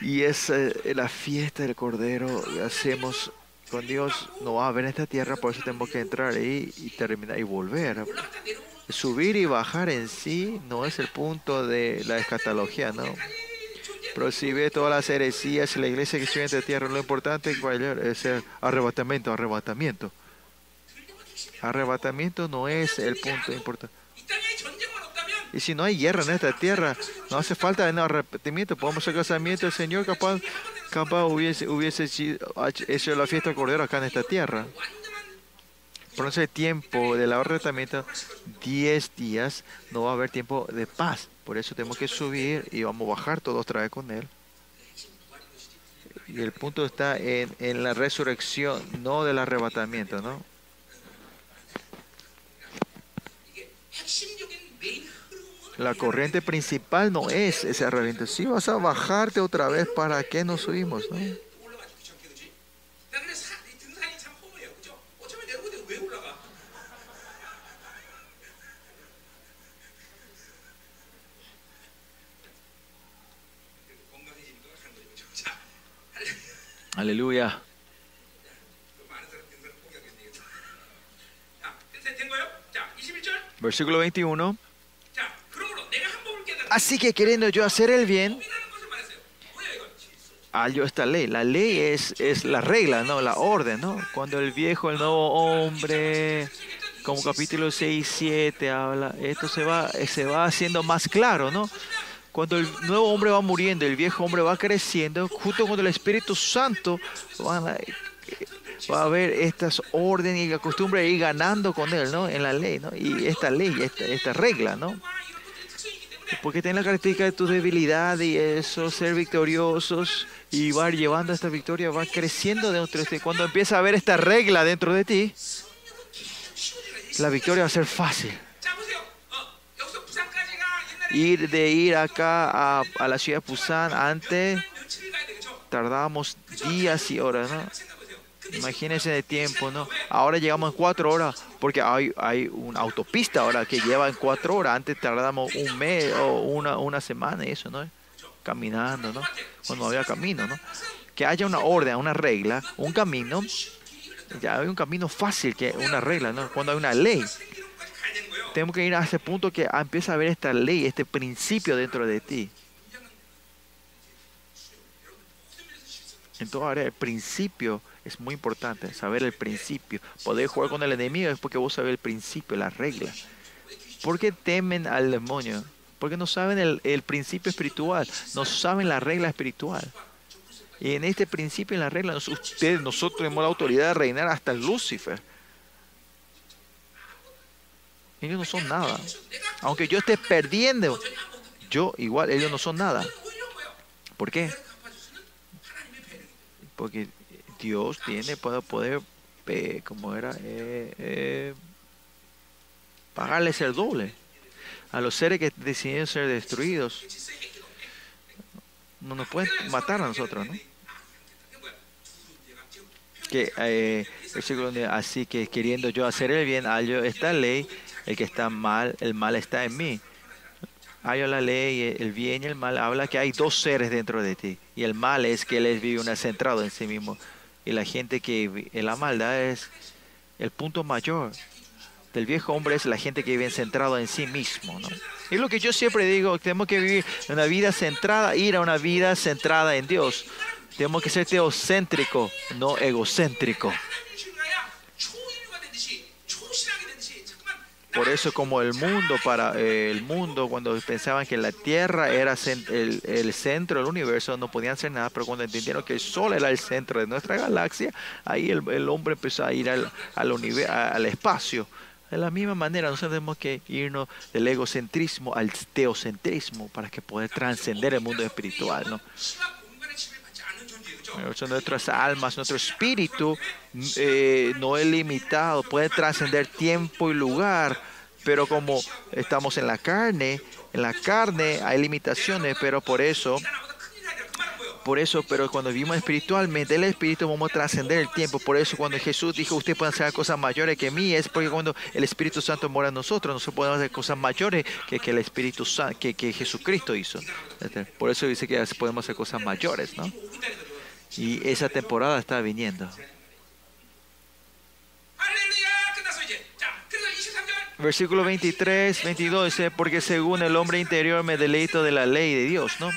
Y es la fiesta del Cordero hacemos con Dios. No va a haber en esta tierra, por eso tenemos que entrar ahí y terminar y volver. Subir y bajar en sí no es el punto de la escatología, ¿no? Ve todas las heresías y la iglesia que en esta tierra, lo importante es el arrebatamiento, arrebatamiento. Arrebatamiento no es el punto importante. Y si no hay guerra en esta tierra, no hace falta de arrepentimiento. Podemos hacer casamiento. El Señor capaz, capaz hubiese, hubiese hecho la fiesta del Cordero acá en esta tierra. Por ese tiempo del arrepentimiento, 10 días, no va a haber tiempo de paz. Por eso tenemos que subir y vamos a bajar todos otra vez con Él. Y el punto está en, en la resurrección, no del arrebatamiento, ¿no? La corriente principal no es ese arrebatamiento. Si vas a bajarte otra vez, ¿para qué nos subimos? ¿no? Aleluya. Versículo 21. Así que queriendo yo hacer el bien, hallo esta ley. La ley es, es la regla, ¿no? La orden, ¿no? Cuando el viejo, el nuevo hombre, como capítulo 6 y 7 habla, esto se va, se va haciendo más claro, ¿no? Cuando el nuevo hombre va muriendo, el viejo hombre va creciendo, junto con el Espíritu Santo, va a haber estas órdenes y la costumbre de ir ganando con él, ¿no? En la ley, ¿no? Y esta ley, esta, regla, ¿no? Porque tiene la característica de tu debilidad y eso, ser victoriosos y va llevando esta victoria, va creciendo dentro de ti. Cuando empieza a ver esta regla dentro de ti, la victoria va a ser fácil. Ir de ir acá a, a la ciudad de Pusan antes tardábamos días y horas, ¿no? Imagínense el tiempo, ¿no? Ahora llegamos en cuatro horas porque hay, hay una autopista ahora que lleva en cuatro horas. Antes tardamos un mes o una, una semana eso, ¿no? Caminando, ¿no? Cuando había camino, ¿no? Que haya una orden, una regla, un camino. Ya hay un camino fácil que una regla, ¿no? Cuando hay una ley. Tenemos que ir a ese punto que empieza a haber esta ley, este principio dentro de ti. Entonces, el principio es muy importante, saber el principio. Poder jugar con el enemigo es porque vos sabés el principio, la regla. ¿Por qué temen al demonio? Porque no saben el, principio espiritual, no saben la regla espiritual. Y en este principio, en la regla, ustedes, nosotros tenemos la autoridad de reinar hasta Lucifer. Ellos no son nada. Aunque yo esté perdiendo, yo igual, ellos no son nada. ¿Por qué? Porque Dios tiene para poder, eh, como era, eh, eh, pagarles el doble a los seres que deciden ser destruidos. No nos pueden matar a nosotros, ¿no? Que, eh, así que queriendo yo hacer el bien, hallo esta ley, el que está mal, el mal está en mí. Hallo la ley, el bien y el mal, habla que hay dos seres dentro de ti. Y el mal es que él vive una centrado en sí mismo y la gente que en la maldad es el punto mayor del viejo hombre es la gente que vive centrado en sí mismo. ¿no? Es lo que yo siempre digo, tenemos que vivir una vida centrada, ir a una vida centrada en Dios. Tenemos que ser teocéntrico, no egocéntrico. Por eso como el mundo, para eh, el mundo, cuando pensaban que la Tierra era el, centro del universo, no podían hacer nada, pero cuando entendieron que el Sol era el centro de nuestra galaxia, ahí el, hombre empezó a ir al, al, al espacio. De la misma manera, nosotros tenemos que irnos del egocentrismo al teocentrismo para que pueda trascender el mundo espiritual. ¿no? Nuestras almas, nuestro espíritu eh, no es limitado, puede trascender tiempo y lugar, pero como estamos en la carne, en la carne hay limitaciones, pero por eso por eso, pero cuando vivimos espiritualmente, el Espíritu vamos a trascender el tiempo. Por eso cuando Jesús dijo, usted puede hacer cosas mayores que mí, es porque cuando el Espíritu Santo mora en nosotros, nosotros podemos hacer cosas mayores que, que el Espíritu Santo, que, que Jesucristo hizo. Por eso dice que podemos hacer cosas mayores, ¿no? Y esa temporada está viniendo. Versículo 23, 22 dice, porque según el hombre interior me deleito de la ley de Dios, ¿no?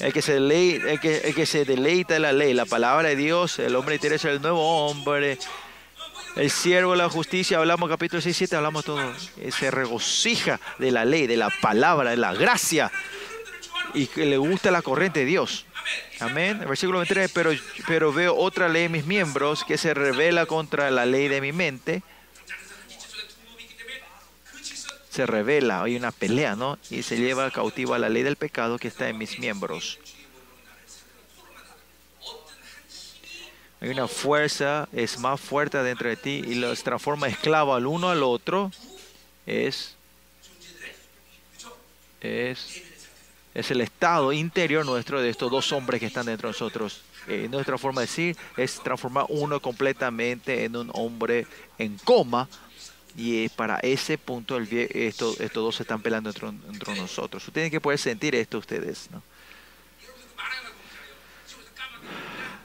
El que se, deleita, el que, el que se deleita de la ley, la palabra de Dios, el hombre interior es el nuevo hombre, el siervo de la justicia, hablamos capítulo 6, 7, hablamos todo, se regocija de la ley, de la palabra, de la gracia, y que le gusta la corriente de Dios. Amén. Versículo 23, pero, pero veo otra ley en mis miembros que se revela contra la ley de mi mente se revela, hay una pelea, ¿no? Y se lleva cautivo a la ley del pecado que está en mis miembros. Hay una fuerza, es más fuerte dentro de ti y los transforma esclavo al uno al otro. Es, es, es el estado interior nuestro de estos dos hombres que están dentro de nosotros. Eh, nuestra forma de decir es transformar uno completamente en un hombre en coma y para ese punto el, esto, estos dos se están pelando entre, entre nosotros. Ustedes tienen que poder sentir esto ustedes. ¿no?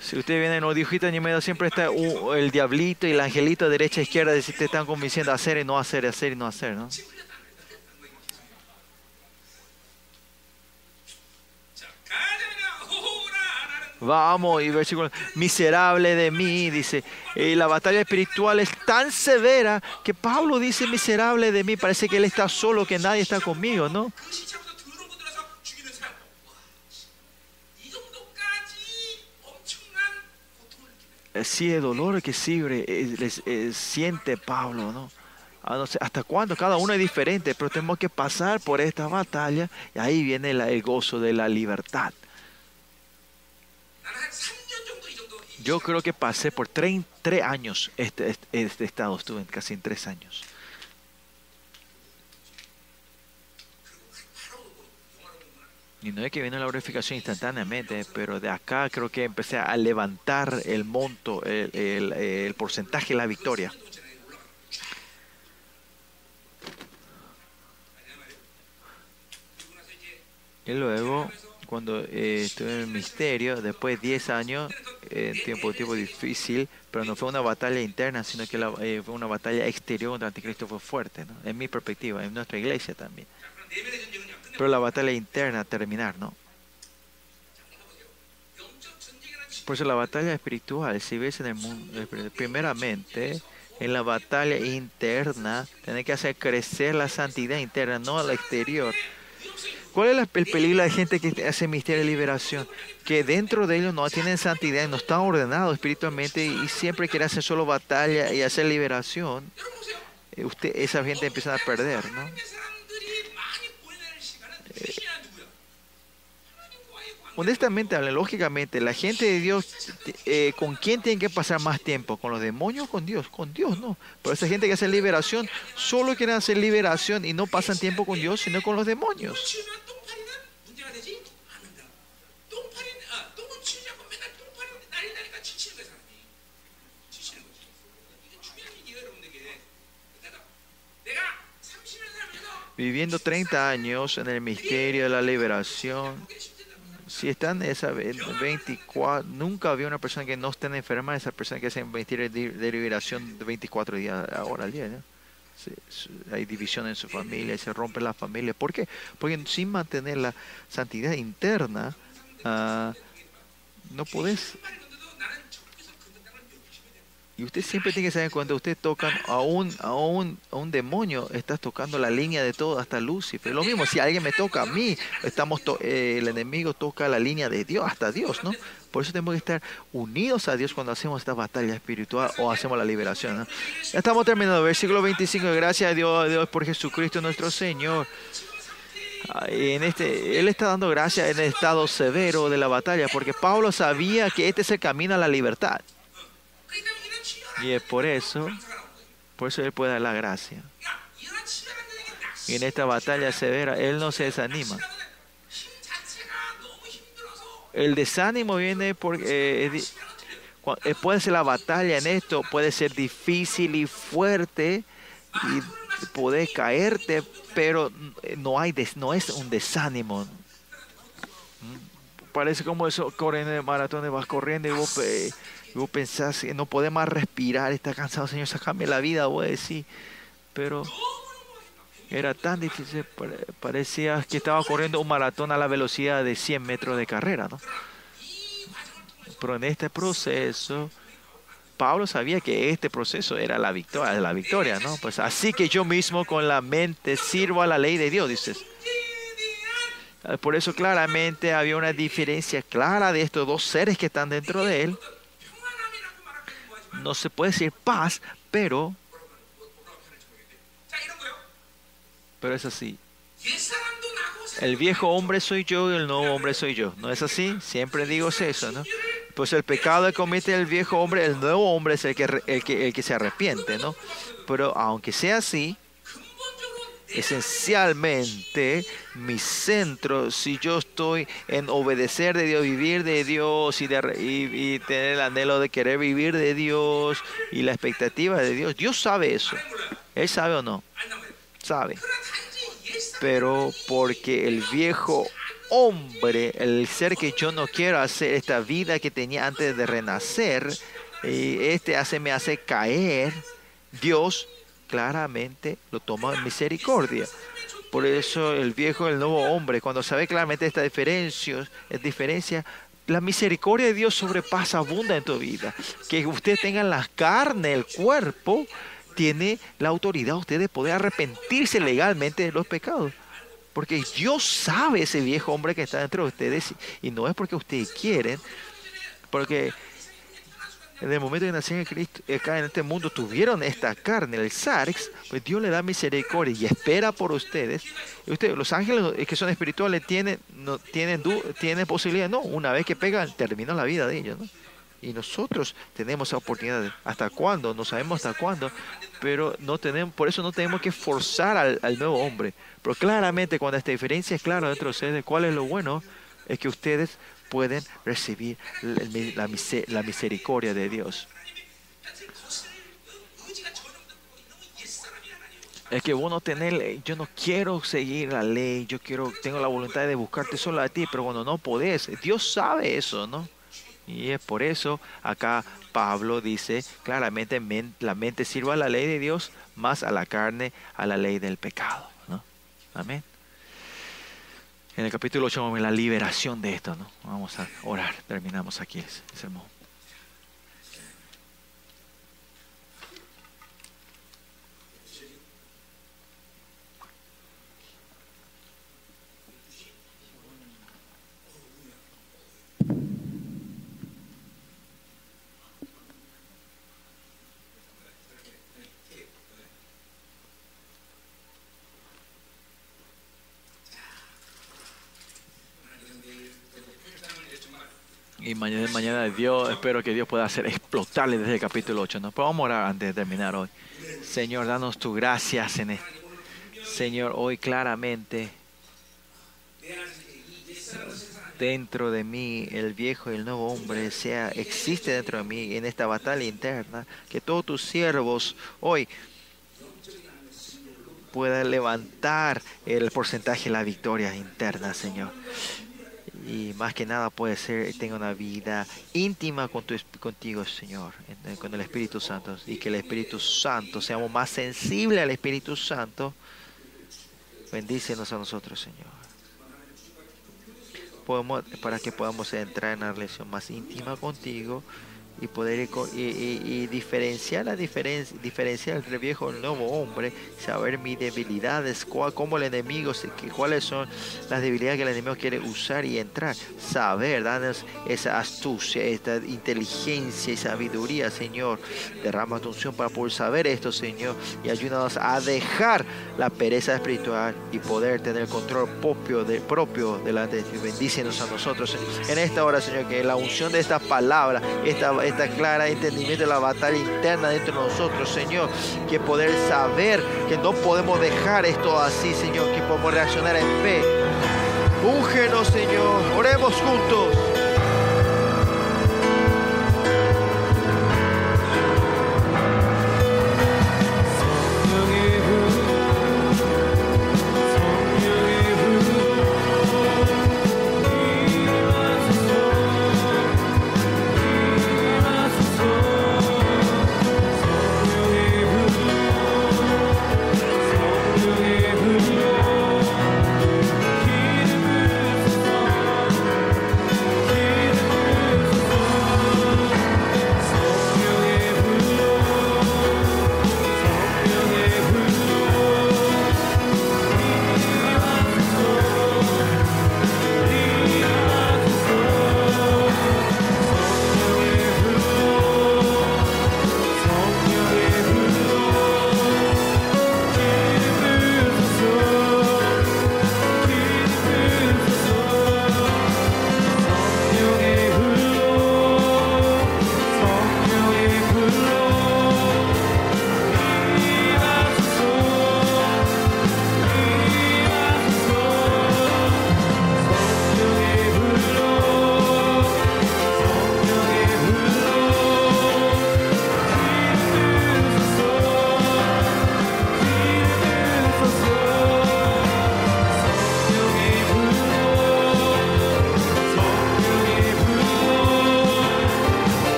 Si ustedes vienen los dibujitos medio siempre está el diablito y el angelito derecha e izquierda, decir, te están convenciendo a hacer y no hacer, hacer y no hacer, ¿no? Vamos, y versículo, miserable de mí, dice, y la batalla espiritual es tan severa que Pablo dice, miserable de mí, parece que él está solo, que nadie está conmigo, ¿no? Sí, el dolor que sigue, siente Pablo, ¿no? Ah, hasta cuándo, cada uno es diferente, pero tenemos que pasar por esta batalla y ahí viene el gozo de la libertad. Yo creo que pasé por tres, años este, este, este, estado, estuve casi en tres años. Y no es que viene la glorificación instantáneamente, pero de acá creo que empecé a levantar el monto, el, el porcentaje la victoria. Y luego cuando eh, estuve en el misterio, después de 10 años, en tiempo, tiempo difícil, pero no fue una batalla interna, sino que eh, fue una batalla exterior contra el anticristo fue fuerte, en mi perspectiva, en nuestra iglesia también. Pero la batalla interna terminar, ¿no? Por eso la batalla espiritual, si ves en el mundo, primeramente, en la batalla interna, tiene que hacer crecer la santidad interna, no la exterior. ¿Cuál es el peligro de gente que hace misterio de liberación? Que dentro de ellos no tienen santidad, no están ordenados espiritualmente y siempre quieren hacer solo batalla y hacer liberación. Eh, usted, esa gente empieza a perder, ¿no? Eh, honestamente, lógicamente, la gente de Dios, eh, ¿con quién tiene que pasar más tiempo? ¿Con los demonios con Dios? Con Dios, no. Pero esa gente que hace liberación, solo quieren hacer liberación y no pasan tiempo con Dios, sino con los demonios. viviendo 30 años en el misterio de la liberación, si están esa 24, nunca había una persona que no esté enferma, esa persona que hace de, de liberación de 24 días ahora al día. hay división en su familia, se rompe la familia. ¿Por qué? Porque sin mantener la santidad interna, uh, no puedes y usted siempre tiene que saber cuando usted toca a un, a un, a un demonio, estás tocando la línea de todo, hasta Lucifer. Lo mismo, si alguien me toca a mí, estamos eh, el enemigo toca la línea de Dios, hasta Dios, ¿no? Por eso tenemos que estar unidos a Dios cuando hacemos esta batalla espiritual o hacemos la liberación. Ya estamos terminando. Versículo 25. Gracias a Dios, a Dios por Jesucristo nuestro Señor. En este, él está dando gracias en el estado severo de la batalla, porque Pablo sabía que este es el camino a la libertad. Y es por eso, por eso Él puede dar la gracia. Y en esta batalla severa, Él no se desanima. El desánimo viene porque eh, eh, puede ser la batalla en esto, puede ser difícil y fuerte y puede caerte, pero no, hay no es un desánimo. ¿Mm? Parece como eso, corriendo de maratones, vas corriendo y vos y vos pensás que no podés más respirar, está cansado, Señor, sacame la vida, voy a decir. Pero era tan difícil, parecía que estaba corriendo un maratón a la velocidad de 100 metros de carrera, ¿no? Pero en este proceso, Pablo sabía que este proceso era la victoria, la victoria, ¿no? Pues así que yo mismo con la mente sirvo a la ley de Dios, dices. Por eso claramente había una diferencia clara de estos dos seres que están dentro de él no se puede decir paz, pero, pero es así. El viejo hombre soy yo y el nuevo hombre soy yo. ¿No es así? Siempre digo eso, ¿no? Pues el pecado que comete el viejo hombre, el nuevo hombre es el que, el que, el que se arrepiente, ¿no? Pero aunque sea así, esencialmente mi centro, si yo estoy en obedecer de Dios, vivir de Dios y, tener el anhelo de querer vivir de Dios y la expectativa de Dios, Dios sabe eso. ¿Él sabe o no? Sabe. Pero porque el viejo hombre, el ser que yo no quiero hacer, esta vida que tenía antes de renacer, y este hace, me hace caer, Dios claramente lo toma en misericordia. Por eso el viejo y el nuevo hombre, cuando sabe claramente esta diferencia, diferencia, la misericordia de Dios sobrepasa, abunda en tu vida. Que usted tenga la carne, el cuerpo, tiene la autoridad usted de poder arrepentirse legalmente de los pecados. Porque Dios sabe ese viejo hombre que está dentro de ustedes y no es porque ustedes quieren, porque en el momento que nacieron en Cristo, acá en este mundo, tuvieron esta carne, el sarx, pues Dios le da misericordia y espera por ustedes. Y ustedes, los ángeles que son espirituales, tienen, no, tienen, tienen posibilidad, no, una vez que pegan, termina la vida de ellos. Y nosotros tenemos esa oportunidad. ¿Hasta cuándo? No sabemos hasta cuándo, pero no tenemos, por eso no tenemos que forzar al nuevo hombre. Pero claramente, cuando esta diferencia es clara dentro de ustedes, ¿cuál es lo bueno? Es que ustedes pueden recibir la misericordia de Dios. Es que uno tener, yo no quiero seguir la ley, yo quiero, tengo la voluntad de buscarte solo a ti, pero cuando no podés, Dios sabe eso, ¿no? Y es por eso acá Pablo dice claramente, la mente sirva a la ley de Dios más a la carne, a la ley del pecado, ¿no? Amén. En el capítulo 8 vamos a ver la liberación de esto, ¿no? Vamos a orar, terminamos aquí ese sermón. Mañana, mañana Dios, espero que Dios pueda hacer explotarle desde el capítulo 8. ¿no? Pero vamos a orar antes de terminar hoy. Señor, danos tu gracias. Señor, hoy claramente dentro de mí el viejo y el nuevo hombre sea existe dentro de mí en esta batalla interna que todos tus siervos hoy puedan levantar el porcentaje de la victoria interna Señor y más que nada puede ser tenga una vida íntima con tu, contigo, Señor, con el Espíritu Santo, y que el Espíritu Santo seamos más sensibles al Espíritu Santo. Bendícenos a nosotros, Señor. Podemos, para que podamos entrar en una relación más íntima contigo y poder y, diferenciar la diferencia diferenciar el viejo el nuevo hombre saber mis debilidades cuál, cómo el enemigo cuáles son las debilidades que el enemigo quiere usar y entrar. Saber darnos esa astucia esta inteligencia y sabiduría Señor. Derrama tu unción para poder saber esto Señor y ayúdanos a dejar la pereza espiritual y poder tener control propio de propio delante de ti. Bendícenos a nosotros en esta hora Señor que la unción de esta palabra esta esta clara entendimiento de la batalla interna dentro de nosotros, Señor. Que poder saber que no podemos dejar esto así, Señor. Que podemos reaccionar en fe. Úngenos, Señor. Oremos juntos.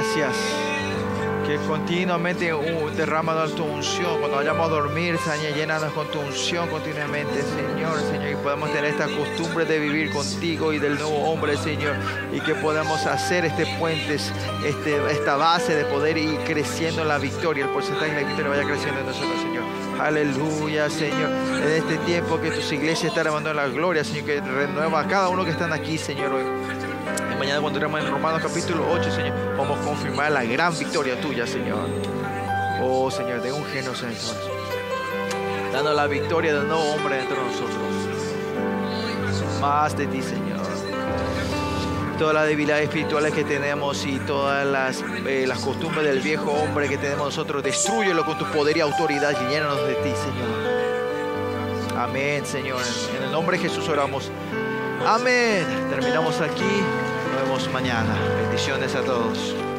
Gracias. Que continuamente uh, derrama tu unción. Cuando vayamos a dormir, Señor, llénanos con tu unción continuamente, Señor, Señor. Y podemos tener esta costumbre de vivir contigo y del nuevo hombre, Señor. Y que podamos hacer este puente, este, esta base de poder ir creciendo en la victoria. El porcentaje de la victoria vaya creciendo en nosotros, Señor. Aleluya, Señor. En este tiempo que tus iglesias están en la gloria, Señor, que renueva a cada uno que están aquí, Señor, hoy cuando entremos en Romanos capítulo 8, Señor, vamos a confirmar la gran victoria tuya, Señor. Oh, Señor, de un Señor. Dando la victoria del nuevo hombre dentro de nosotros. Más de ti, Señor. todas las debilidades espirituales que tenemos y todas las, eh, las costumbres del viejo hombre que tenemos nosotros, destruyelo con tu poder y autoridad y llénanos de ti, Señor. Amén, Señor. En el nombre de Jesús oramos. Amén. Terminamos aquí. Mañana. Bendiciones a todos.